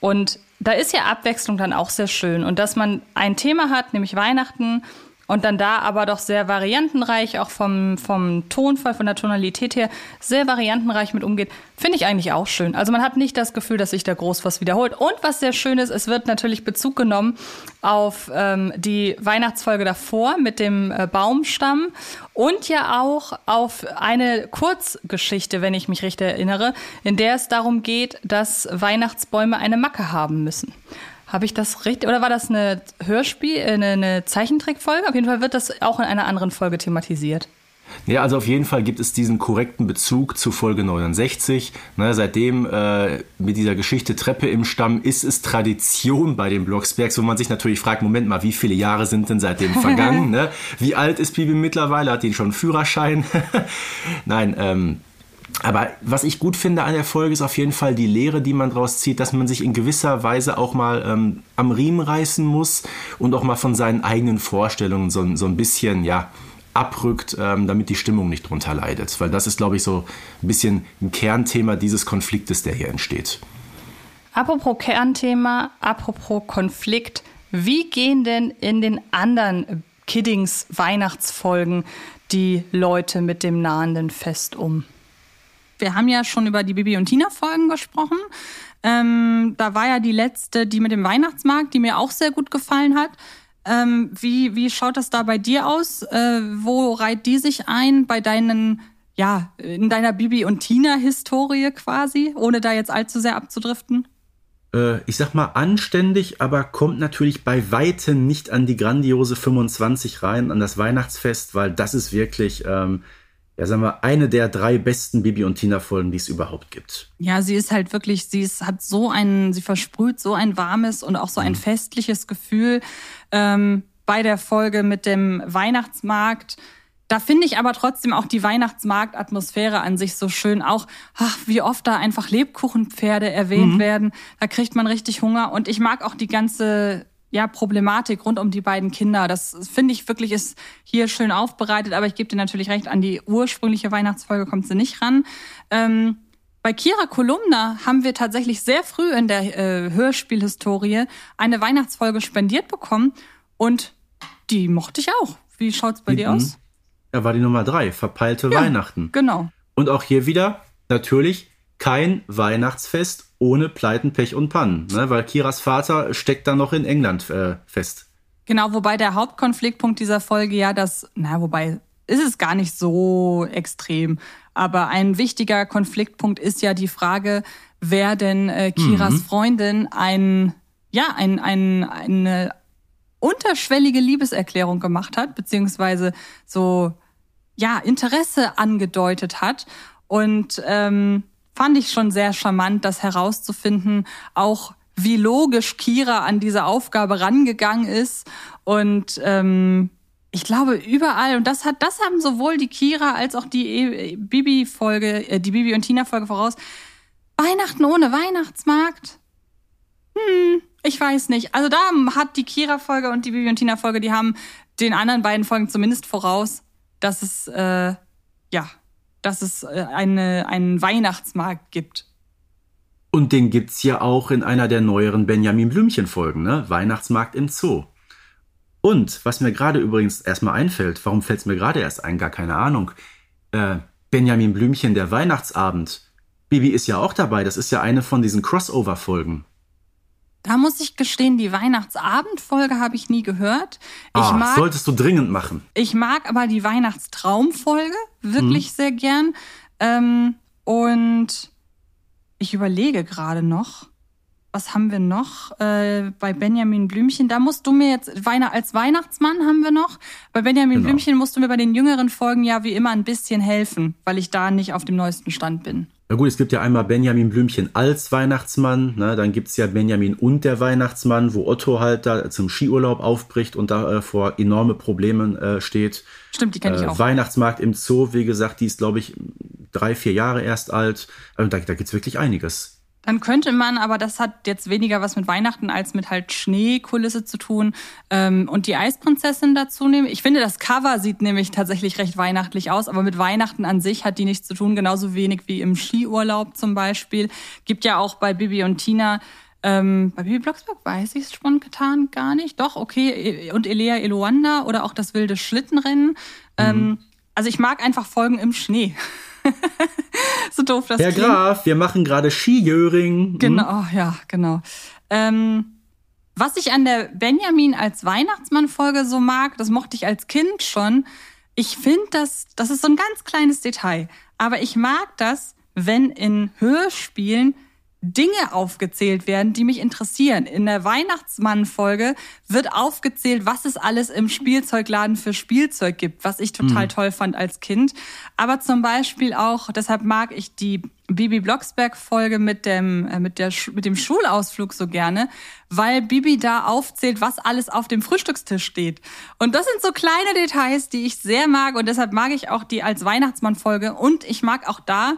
und da ist ja Abwechslung dann auch sehr schön. Und dass man ein Thema hat, nämlich Weihnachten, und dann da aber doch sehr variantenreich, auch vom, vom Tonfall, von der Tonalität her, sehr variantenreich mit umgeht, finde ich eigentlich auch schön. Also man hat nicht das Gefühl, dass sich da groß was wiederholt. Und was sehr schön ist, es wird natürlich Bezug genommen auf ähm, die Weihnachtsfolge davor mit dem äh, Baumstamm und ja auch auf eine Kurzgeschichte, wenn ich mich richtig erinnere, in der es darum geht, dass Weihnachtsbäume eine Macke haben müssen. Habe ich das richtig? Oder war das eine Hörspiel, äh, eine, eine Zeichentrickfolge? Auf jeden Fall wird das auch in einer anderen Folge thematisiert. Ja, also auf jeden Fall gibt es diesen korrekten Bezug zu Folge 69. Ne, seitdem äh, mit dieser Geschichte Treppe im Stamm ist es Tradition bei den Blocksbergs, wo man sich natürlich fragt, Moment mal, wie viele Jahre sind denn seitdem vergangen? ne? Wie alt ist Bibi mittlerweile? Hat die schon einen Führerschein? Nein, ähm, aber was ich gut finde an der Folge ist auf jeden Fall die Lehre, die man daraus zieht, dass man sich in gewisser Weise auch mal ähm, am Riemen reißen muss und auch mal von seinen eigenen Vorstellungen so, so ein bisschen, ja, abrückt, ähm, damit die Stimmung nicht drunter leidet. Weil das ist, glaube ich, so ein bisschen ein Kernthema dieses Konfliktes, der hier entsteht. Apropos Kernthema, apropos Konflikt, wie gehen denn in den anderen Kiddings Weihnachtsfolgen die Leute mit dem nahenden Fest um? Wir haben ja schon über die Bibi und Tina Folgen gesprochen. Ähm, da war ja die letzte, die mit dem Weihnachtsmarkt, die mir auch sehr gut gefallen hat. Ähm, wie, wie schaut das da bei dir aus? Äh, wo reiht die sich ein bei deinen, ja, in deiner Bibi und Tina Historie quasi, ohne da jetzt allzu sehr abzudriften? Äh, ich sag mal anständig, aber kommt natürlich bei weitem nicht an die grandiose 25 rein, an das Weihnachtsfest, weil das ist wirklich, ähm, ja, sagen wir, eine der drei besten Bibi und Tina Folgen, die es überhaupt gibt. Ja, sie ist halt wirklich, sie ist, hat so ein, sie versprüht so ein warmes und auch so ein mhm. festliches Gefühl ähm, bei der Folge mit dem Weihnachtsmarkt. Da finde ich aber trotzdem auch die Weihnachtsmarktatmosphäre an sich so schön. Auch, ach, wie oft da einfach Lebkuchenpferde erwähnt mhm. werden. Da kriegt man richtig Hunger. Und ich mag auch die ganze ja, Problematik rund um die beiden Kinder. Das finde ich wirklich ist hier schön aufbereitet, aber ich gebe dir natürlich recht, an die ursprüngliche Weihnachtsfolge kommt sie nicht ran. Ähm, bei Kira Kolumna haben wir tatsächlich sehr früh in der äh, Hörspielhistorie eine Weihnachtsfolge spendiert bekommen und die mochte ich auch. Wie schaut's bei mhm. dir aus? Ja, war die Nummer drei, verpeilte ja, Weihnachten. Genau. Und auch hier wieder natürlich kein Weihnachtsfest ohne Pleiten, Pech und Pannen, ne? weil Kiras Vater steckt da noch in England äh, fest. Genau, wobei der Hauptkonfliktpunkt dieser Folge ja das, na, wobei ist es gar nicht so extrem, aber ein wichtiger Konfliktpunkt ist ja die Frage, wer denn äh, Kiras mhm. Freundin ein, ja, ein, ein, eine unterschwellige Liebeserklärung gemacht hat, beziehungsweise so, ja, Interesse angedeutet hat. Und ähm, fand ich schon sehr charmant, das herauszufinden, auch wie logisch Kira an diese Aufgabe rangegangen ist. Und ähm, ich glaube überall und das hat das haben sowohl die Kira als auch die e Bibi Folge äh, die Bibi und Tina Folge voraus. Weihnachten ohne Weihnachtsmarkt? Hm ich weiß nicht. Also da hat die Kira Folge und die Bibi und Tina Folge die haben den anderen beiden Folgen zumindest voraus dass es äh, ja dass es äh, eine, einen Weihnachtsmarkt gibt. Und den gibt's ja auch in einer der neueren Benjamin Blümchen Folgen, ne? Weihnachtsmarkt im Zoo. Und was mir gerade übrigens erstmal einfällt, warum fällt's mir gerade erst ein, gar keine Ahnung. Äh, Benjamin Blümchen, der Weihnachtsabend. Bibi ist ja auch dabei, das ist ja eine von diesen Crossover-Folgen. Da muss ich gestehen, die Weihnachtsabendfolge habe ich nie gehört. Ich ah, mag, solltest du dringend machen. Ich mag aber die Weihnachtstraumfolge wirklich mhm. sehr gern. Ähm, und ich überlege gerade noch, was haben wir noch äh, bei Benjamin Blümchen? Da musst du mir jetzt Weihnacht als Weihnachtsmann haben wir noch. Bei Benjamin genau. Blümchen musst du mir bei den jüngeren Folgen ja wie immer ein bisschen helfen, weil ich da nicht auf dem neuesten Stand bin. Na gut, es gibt ja einmal Benjamin Blümchen als Weihnachtsmann, ne? dann gibt's ja Benjamin und der Weihnachtsmann, wo Otto halt da zum Skiurlaub aufbricht und da äh, vor enorme Problemen äh, steht. Stimmt, die kenne ich äh, auch. Weihnachtsmarkt im Zoo, wie gesagt, die ist, glaube ich, drei, vier Jahre erst alt. Also da, da gibt's wirklich einiges. Dann könnte man, aber das hat jetzt weniger was mit Weihnachten als mit halt Schneekulisse zu tun ähm, und die Eisprinzessin dazu nehmen. Ich finde, das Cover sieht nämlich tatsächlich recht weihnachtlich aus, aber mit Weihnachten an sich hat die nichts zu tun, genauso wenig wie im Skiurlaub zum Beispiel. Gibt ja auch bei Bibi und Tina ähm, bei Bibi Blocksberg weiß ich es spontan gar nicht. Doch, okay. Und Elea Eloanda oder auch das wilde Schlittenrennen. Mhm. Ähm, also ich mag einfach Folgen im Schnee. so doof das Herr klingt. Graf, wir machen gerade Skijöring. Hm? Genau, ja, genau. Ähm, was ich an der Benjamin als Weihnachtsmann-Folge so mag, das mochte ich als Kind schon. Ich finde das, das ist so ein ganz kleines Detail. Aber ich mag das, wenn in Hörspielen Dinge aufgezählt werden, die mich interessieren. In der Weihnachtsmann-Folge wird aufgezählt, was es alles im Spielzeugladen für Spielzeug gibt, was ich total mhm. toll fand als Kind. Aber zum Beispiel auch, deshalb mag ich die Bibi Blocksberg-Folge mit dem, äh, mit, der, mit dem Schulausflug so gerne, weil Bibi da aufzählt, was alles auf dem Frühstückstisch steht. Und das sind so kleine Details, die ich sehr mag und deshalb mag ich auch die als Weihnachtsmann-Folge und ich mag auch da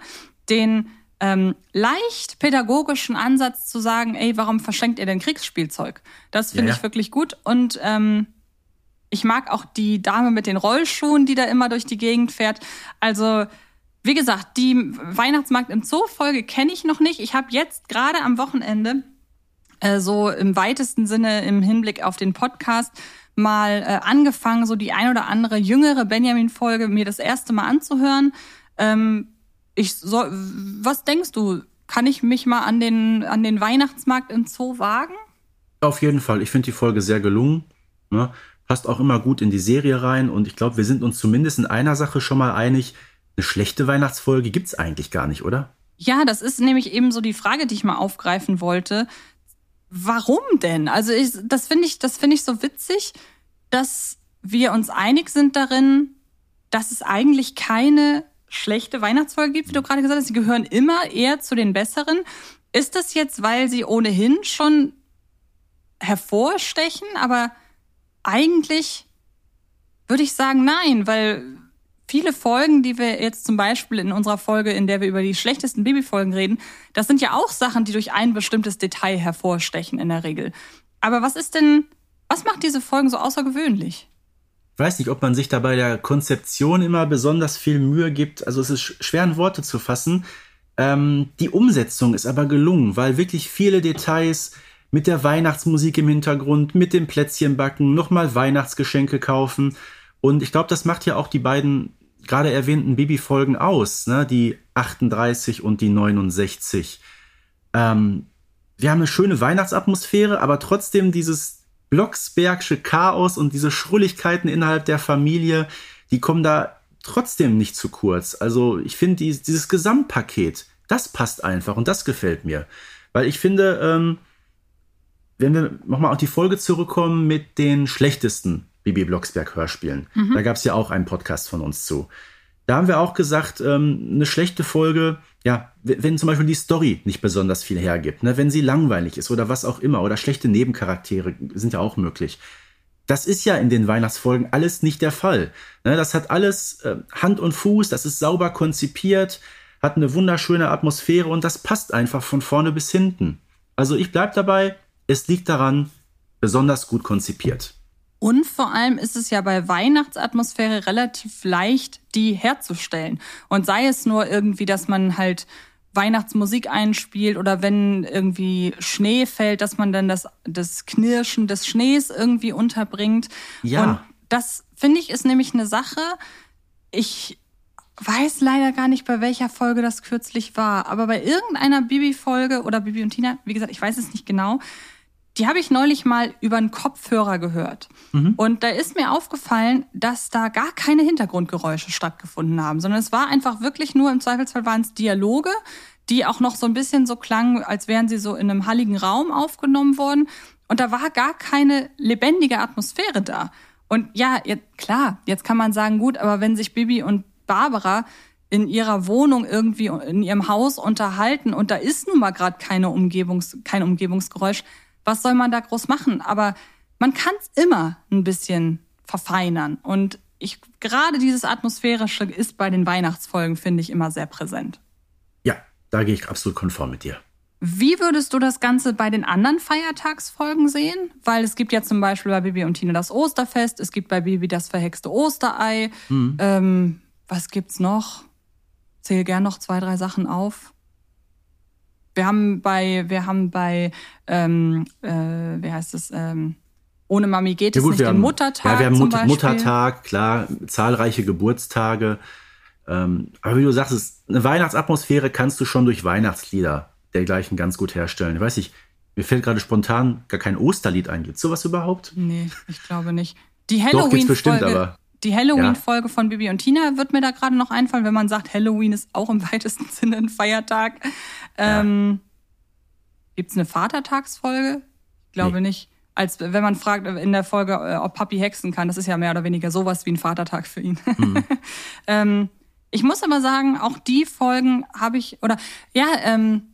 den ähm, leicht pädagogischen Ansatz zu sagen, ey, warum verschenkt ihr denn Kriegsspielzeug? Das finde ja, ja. ich wirklich gut. Und ähm, ich mag auch die Dame mit den Rollschuhen, die da immer durch die Gegend fährt. Also, wie gesagt, die Weihnachtsmarkt im Zoo-Folge kenne ich noch nicht. Ich habe jetzt gerade am Wochenende äh, so im weitesten Sinne im Hinblick auf den Podcast mal äh, angefangen, so die ein oder andere jüngere Benjamin-Folge mir das erste Mal anzuhören. Ähm, ich soll, was denkst du? Kann ich mich mal an den, an den Weihnachtsmarkt im Zoo wagen? Auf jeden Fall. Ich finde die Folge sehr gelungen. Ne? Passt auch immer gut in die Serie rein. Und ich glaube, wir sind uns zumindest in einer Sache schon mal einig. Eine schlechte Weihnachtsfolge gibt es eigentlich gar nicht, oder? Ja, das ist nämlich eben so die Frage, die ich mal aufgreifen wollte. Warum denn? Also ich, das finde ich, das finde ich so witzig, dass wir uns einig sind darin, dass es eigentlich keine schlechte Weihnachtsfolge gibt, wie du gerade gesagt hast. Sie gehören immer eher zu den besseren. Ist das jetzt, weil sie ohnehin schon hervorstechen? Aber eigentlich würde ich sagen, nein, weil viele Folgen, die wir jetzt zum Beispiel in unserer Folge, in der wir über die schlechtesten Babyfolgen reden, das sind ja auch Sachen, die durch ein bestimmtes Detail hervorstechen in der Regel. Aber was ist denn, was macht diese Folgen so außergewöhnlich? Weiß nicht, ob man sich da bei der Konzeption immer besonders viel Mühe gibt. Also es ist schwer in Worte zu fassen. Ähm, die Umsetzung ist aber gelungen, weil wirklich viele Details mit der Weihnachtsmusik im Hintergrund, mit dem Plätzchenbacken, nochmal Weihnachtsgeschenke kaufen. Und ich glaube, das macht ja auch die beiden gerade erwähnten Babyfolgen aus, ne? die 38 und die 69. Ähm, wir haben eine schöne Weihnachtsatmosphäre, aber trotzdem dieses Blocksbergsche Chaos und diese Schrulligkeiten innerhalb der Familie, die kommen da trotzdem nicht zu kurz. Also ich finde die, dieses Gesamtpaket, das passt einfach und das gefällt mir. Weil ich finde, ähm, wenn wir nochmal auf die Folge zurückkommen mit den schlechtesten Bibi Blocksberg Hörspielen, mhm. da gab es ja auch einen Podcast von uns zu. Da haben wir auch gesagt, ähm, eine schlechte Folge, ja, wenn zum Beispiel die Story nicht besonders viel hergibt, ne, wenn sie langweilig ist oder was auch immer, oder schlechte Nebencharaktere sind ja auch möglich. Das ist ja in den Weihnachtsfolgen alles nicht der Fall. Ne, das hat alles äh, Hand und Fuß, das ist sauber konzipiert, hat eine wunderschöne Atmosphäre und das passt einfach von vorne bis hinten. Also ich bleib dabei, es liegt daran, besonders gut konzipiert. Und vor allem ist es ja bei Weihnachtsatmosphäre relativ leicht, die herzustellen. Und sei es nur irgendwie, dass man halt Weihnachtsmusik einspielt oder wenn irgendwie Schnee fällt, dass man dann das, das Knirschen des Schnees irgendwie unterbringt. Ja. Und das finde ich ist nämlich eine Sache. Ich weiß leider gar nicht, bei welcher Folge das kürzlich war, aber bei irgendeiner Bibi-Folge oder Bibi und Tina, wie gesagt, ich weiß es nicht genau, die habe ich neulich mal über einen Kopfhörer gehört. Mhm. Und da ist mir aufgefallen, dass da gar keine Hintergrundgeräusche stattgefunden haben, sondern es war einfach wirklich nur, im Zweifelsfall waren es Dialoge, die auch noch so ein bisschen so klangen, als wären sie so in einem halligen Raum aufgenommen worden. Und da war gar keine lebendige Atmosphäre da. Und ja, jetzt, klar, jetzt kann man sagen, gut, aber wenn sich Bibi und Barbara in ihrer Wohnung irgendwie in ihrem Haus unterhalten und da ist nun mal gerade keine Umgebungs, kein Umgebungsgeräusch, was soll man da groß machen? Aber man kann es immer ein bisschen verfeinern. Und ich, gerade dieses Atmosphärische ist bei den Weihnachtsfolgen, finde ich, immer sehr präsent. Ja, da gehe ich absolut konform mit dir. Wie würdest du das Ganze bei den anderen Feiertagsfolgen sehen? Weil es gibt ja zum Beispiel bei Bibi und Tina das Osterfest, es gibt bei Bibi das verhexte Osterei. Mhm. Ähm, was gibt's noch? Zähl gern noch zwei, drei Sachen auf. Wir haben bei, wir haben bei, ähm, äh, wie heißt es, ähm, ohne Mami geht ja, gut, es nicht, den haben, Muttertag. Ja, wir haben Mut Muttertag, klar, zahlreiche Geburtstage. Ähm, aber wie du sagst, eine Weihnachtsatmosphäre kannst du schon durch Weihnachtslieder dergleichen ganz gut herstellen. Ich weiß nicht, mir fällt gerade spontan gar kein Osterlied ein. Gibt sowas überhaupt? Nee, ich glaube nicht. Die Halloween-Folge die Halloween-Folge ja. von Bibi und Tina wird mir da gerade noch einfallen, wenn man sagt, Halloween ist auch im weitesten Sinne ein Feiertag. Ähm, ja. Gibt es eine Vatertagsfolge? Ich glaube nee. nicht. Als wenn man fragt in der Folge, äh, ob Papi hexen kann, das ist ja mehr oder weniger sowas wie ein Vatertag für ihn. Mhm. ähm, ich muss aber sagen, auch die Folgen habe ich, oder ja, ähm,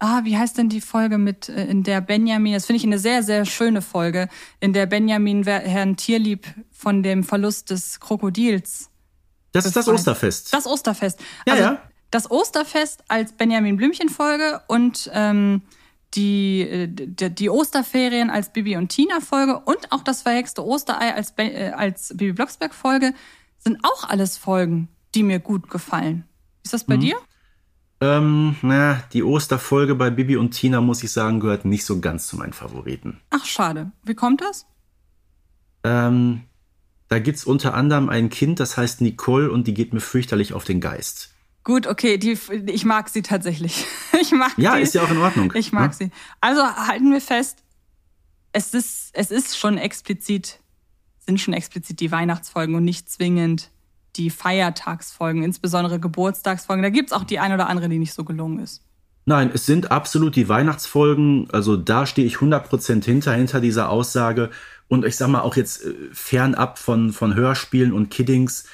ah, wie heißt denn die Folge mit, äh, in der Benjamin, das finde ich eine sehr, sehr schöne Folge, in der Benjamin Herrn Tierlieb von dem Verlust des Krokodils. Das ist das Osterfest. Das Osterfest. Ja, also, ja. Das Osterfest als Benjamin Blümchen-Folge und ähm, die, äh, die, die Osterferien als Bibi und Tina-Folge und auch das verhexte Osterei als, äh, als Bibi Blocksberg-Folge sind auch alles Folgen, die mir gut gefallen. Ist das bei mhm. dir? Ähm, na, die Osterfolge bei Bibi und Tina, muss ich sagen, gehört nicht so ganz zu meinen Favoriten. Ach, schade. Wie kommt das? Ähm, da gibt's unter anderem ein Kind, das heißt Nicole und die geht mir fürchterlich auf den Geist. Gut, okay, die, ich mag sie tatsächlich. Ich mag ja, die. ist ja auch in Ordnung. Ich mag ja? sie. Also halten wir fest, es ist, es ist schon explizit, sind schon explizit die Weihnachtsfolgen und nicht zwingend die Feiertagsfolgen, insbesondere Geburtstagsfolgen. Da gibt's auch die ein oder andere, die nicht so gelungen ist. Nein, es sind absolut die Weihnachtsfolgen. Also da stehe ich 100% hinter, hinter dieser Aussage. Und ich sag mal auch jetzt äh, fernab von, von Hörspielen und Kiddings,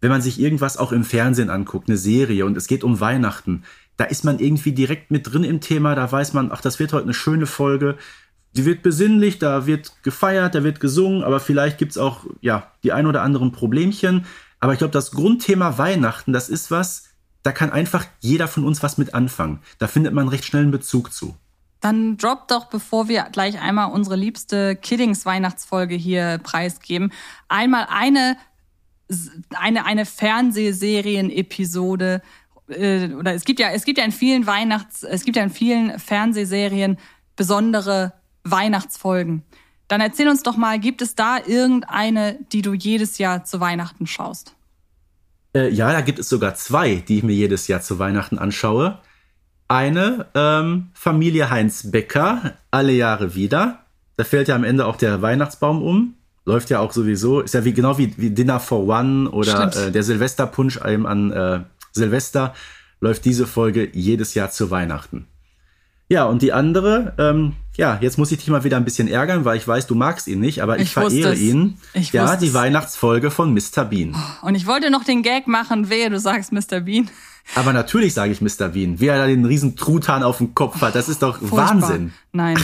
wenn man sich irgendwas auch im Fernsehen anguckt, eine Serie und es geht um Weihnachten, da ist man irgendwie direkt mit drin im Thema, da weiß man, ach, das wird heute eine schöne Folge. Die wird besinnlich, da wird gefeiert, da wird gesungen, aber vielleicht gibt's auch, ja, die ein oder anderen Problemchen. Aber ich glaube, das Grundthema Weihnachten, das ist was, da kann einfach jeder von uns was mit anfangen. Da findet man recht schnell einen Bezug zu. Dann drop doch, bevor wir gleich einmal unsere liebste Kiddings-Weihnachtsfolge hier preisgeben, einmal eine, eine, eine Fernsehserien-Episode. Äh, oder es gibt ja, es gibt ja in vielen Weihnachts-, es gibt ja in vielen Fernsehserien besondere Weihnachtsfolgen. Dann erzähl uns doch mal, gibt es da irgendeine, die du jedes Jahr zu Weihnachten schaust? Äh, ja, da gibt es sogar zwei, die ich mir jedes Jahr zu Weihnachten anschaue. Eine, ähm, Familie Heinz Becker, alle Jahre wieder. Da fällt ja am Ende auch der Weihnachtsbaum um. Läuft ja auch sowieso, ist ja wie, genau wie, wie Dinner for One oder äh, der Silvesterpunsch einem an äh, Silvester, läuft diese Folge jedes Jahr zu Weihnachten. Ja, und die andere, ähm, ja, jetzt muss ich dich mal wieder ein bisschen ärgern, weil ich weiß, du magst ihn nicht, aber ich, ich verehre ihn. Ich ja, die Weihnachtsfolge von Mr. Bean. Und ich wollte noch den Gag machen, wehe, du sagst Mr. Bean. Aber natürlich sage ich Mr. Bean, wie er da den riesen Truthahn auf dem Kopf hat. Das ist doch Furchtbar. Wahnsinn. Nein,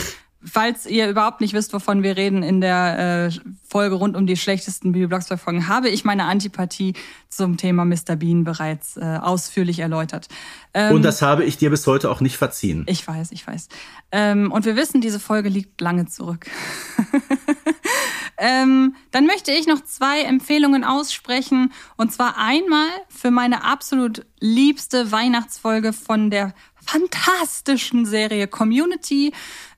Falls ihr überhaupt nicht wisst, wovon wir reden, in der äh, Folge rund um die schlechtesten Bibi Blocksberg-Folgen habe ich meine Antipathie zum Thema Mr. Bean bereits äh, ausführlich erläutert. Ähm, und das habe ich dir bis heute auch nicht verziehen. Ich weiß, ich weiß. Ähm, und wir wissen, diese Folge liegt lange zurück. Ähm, dann möchte ich noch zwei Empfehlungen aussprechen. Und zwar einmal für meine absolut liebste Weihnachtsfolge von der fantastischen Serie Community.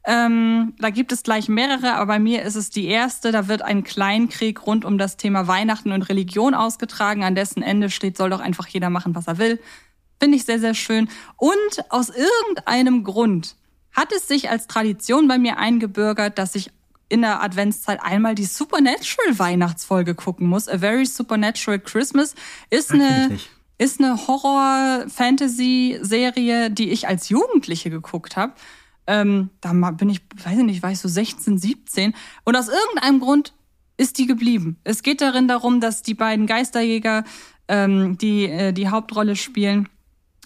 Ähm, da gibt es gleich mehrere, aber bei mir ist es die erste. Da wird ein Kleinkrieg rund um das Thema Weihnachten und Religion ausgetragen. An dessen Ende steht, soll doch einfach jeder machen, was er will. Finde ich sehr, sehr schön. Und aus irgendeinem Grund hat es sich als Tradition bei mir eingebürgert, dass ich in der Adventszeit einmal die Supernatural Weihnachtsfolge gucken muss. A Very Supernatural Christmas ist eine ist eine Horror-Fantasy-Serie, die ich als Jugendliche geguckt habe. Ähm, da bin ich, weiß ich nicht, war ich so 16, 17. Und aus irgendeinem Grund ist die geblieben. Es geht darin darum, dass die beiden Geisterjäger, ähm, die äh, die Hauptrolle spielen,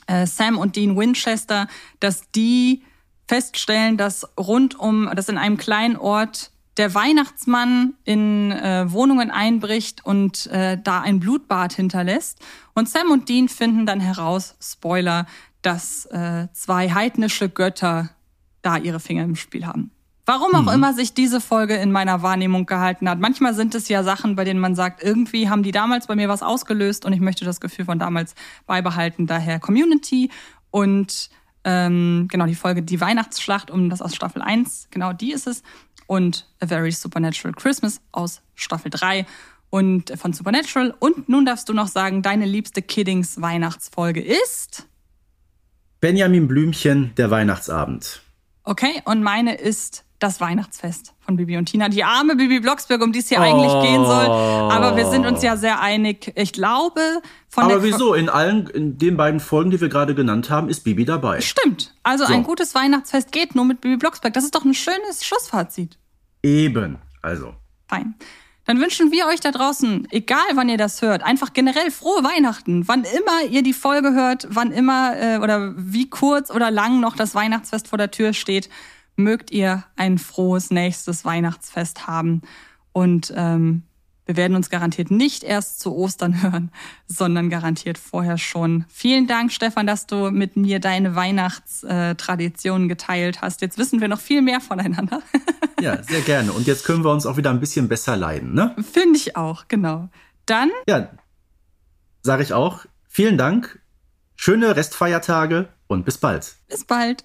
äh, Sam und Dean Winchester, dass die feststellen, dass rund um, dass in einem kleinen Ort der Weihnachtsmann in äh, Wohnungen einbricht und äh, da ein Blutbad hinterlässt. Und Sam und Dean finden dann heraus, Spoiler, dass äh, zwei heidnische Götter da ihre Finger im Spiel haben. Warum auch mhm. immer sich diese Folge in meiner Wahrnehmung gehalten hat. Manchmal sind es ja Sachen, bei denen man sagt, irgendwie haben die damals bei mir was ausgelöst und ich möchte das Gefühl von damals beibehalten. Daher Community und ähm, genau die Folge Die Weihnachtsschlacht, um das aus Staffel 1, genau die ist es. Und A Very Supernatural Christmas aus Staffel 3 und von Supernatural. Und nun darfst du noch sagen, deine liebste Kiddings Weihnachtsfolge ist Benjamin Blümchen, der Weihnachtsabend. Okay, und meine ist das Weihnachtsfest von Bibi und Tina. Die arme Bibi Blocksberg, um die es hier oh. eigentlich gehen soll. Aber wir sind uns ja sehr einig. Ich glaube, von Aber wieso? In allen, in den beiden Folgen, die wir gerade genannt haben, ist Bibi dabei. Stimmt. Also so. ein gutes Weihnachtsfest geht nur mit Bibi Blocksberg. Das ist doch ein schönes Schlussfazit. Eben. Also. Fein. Dann wünschen wir euch da draußen, egal wann ihr das hört, einfach generell frohe Weihnachten. Wann immer ihr die Folge hört, wann immer äh, oder wie kurz oder lang noch das Weihnachtsfest vor der Tür steht, mögt ihr ein frohes nächstes Weihnachtsfest haben. Und ähm, wir werden uns garantiert nicht erst zu Ostern hören, sondern garantiert vorher schon. Vielen Dank, Stefan, dass du mit mir deine Weihnachtstraditionen geteilt hast. Jetzt wissen wir noch viel mehr voneinander. Ja, sehr gerne. Und jetzt können wir uns auch wieder ein bisschen besser leiden, ne? Finde ich auch, genau. Dann. Ja, sage ich auch. Vielen Dank. Schöne Restfeiertage und bis bald. Bis bald.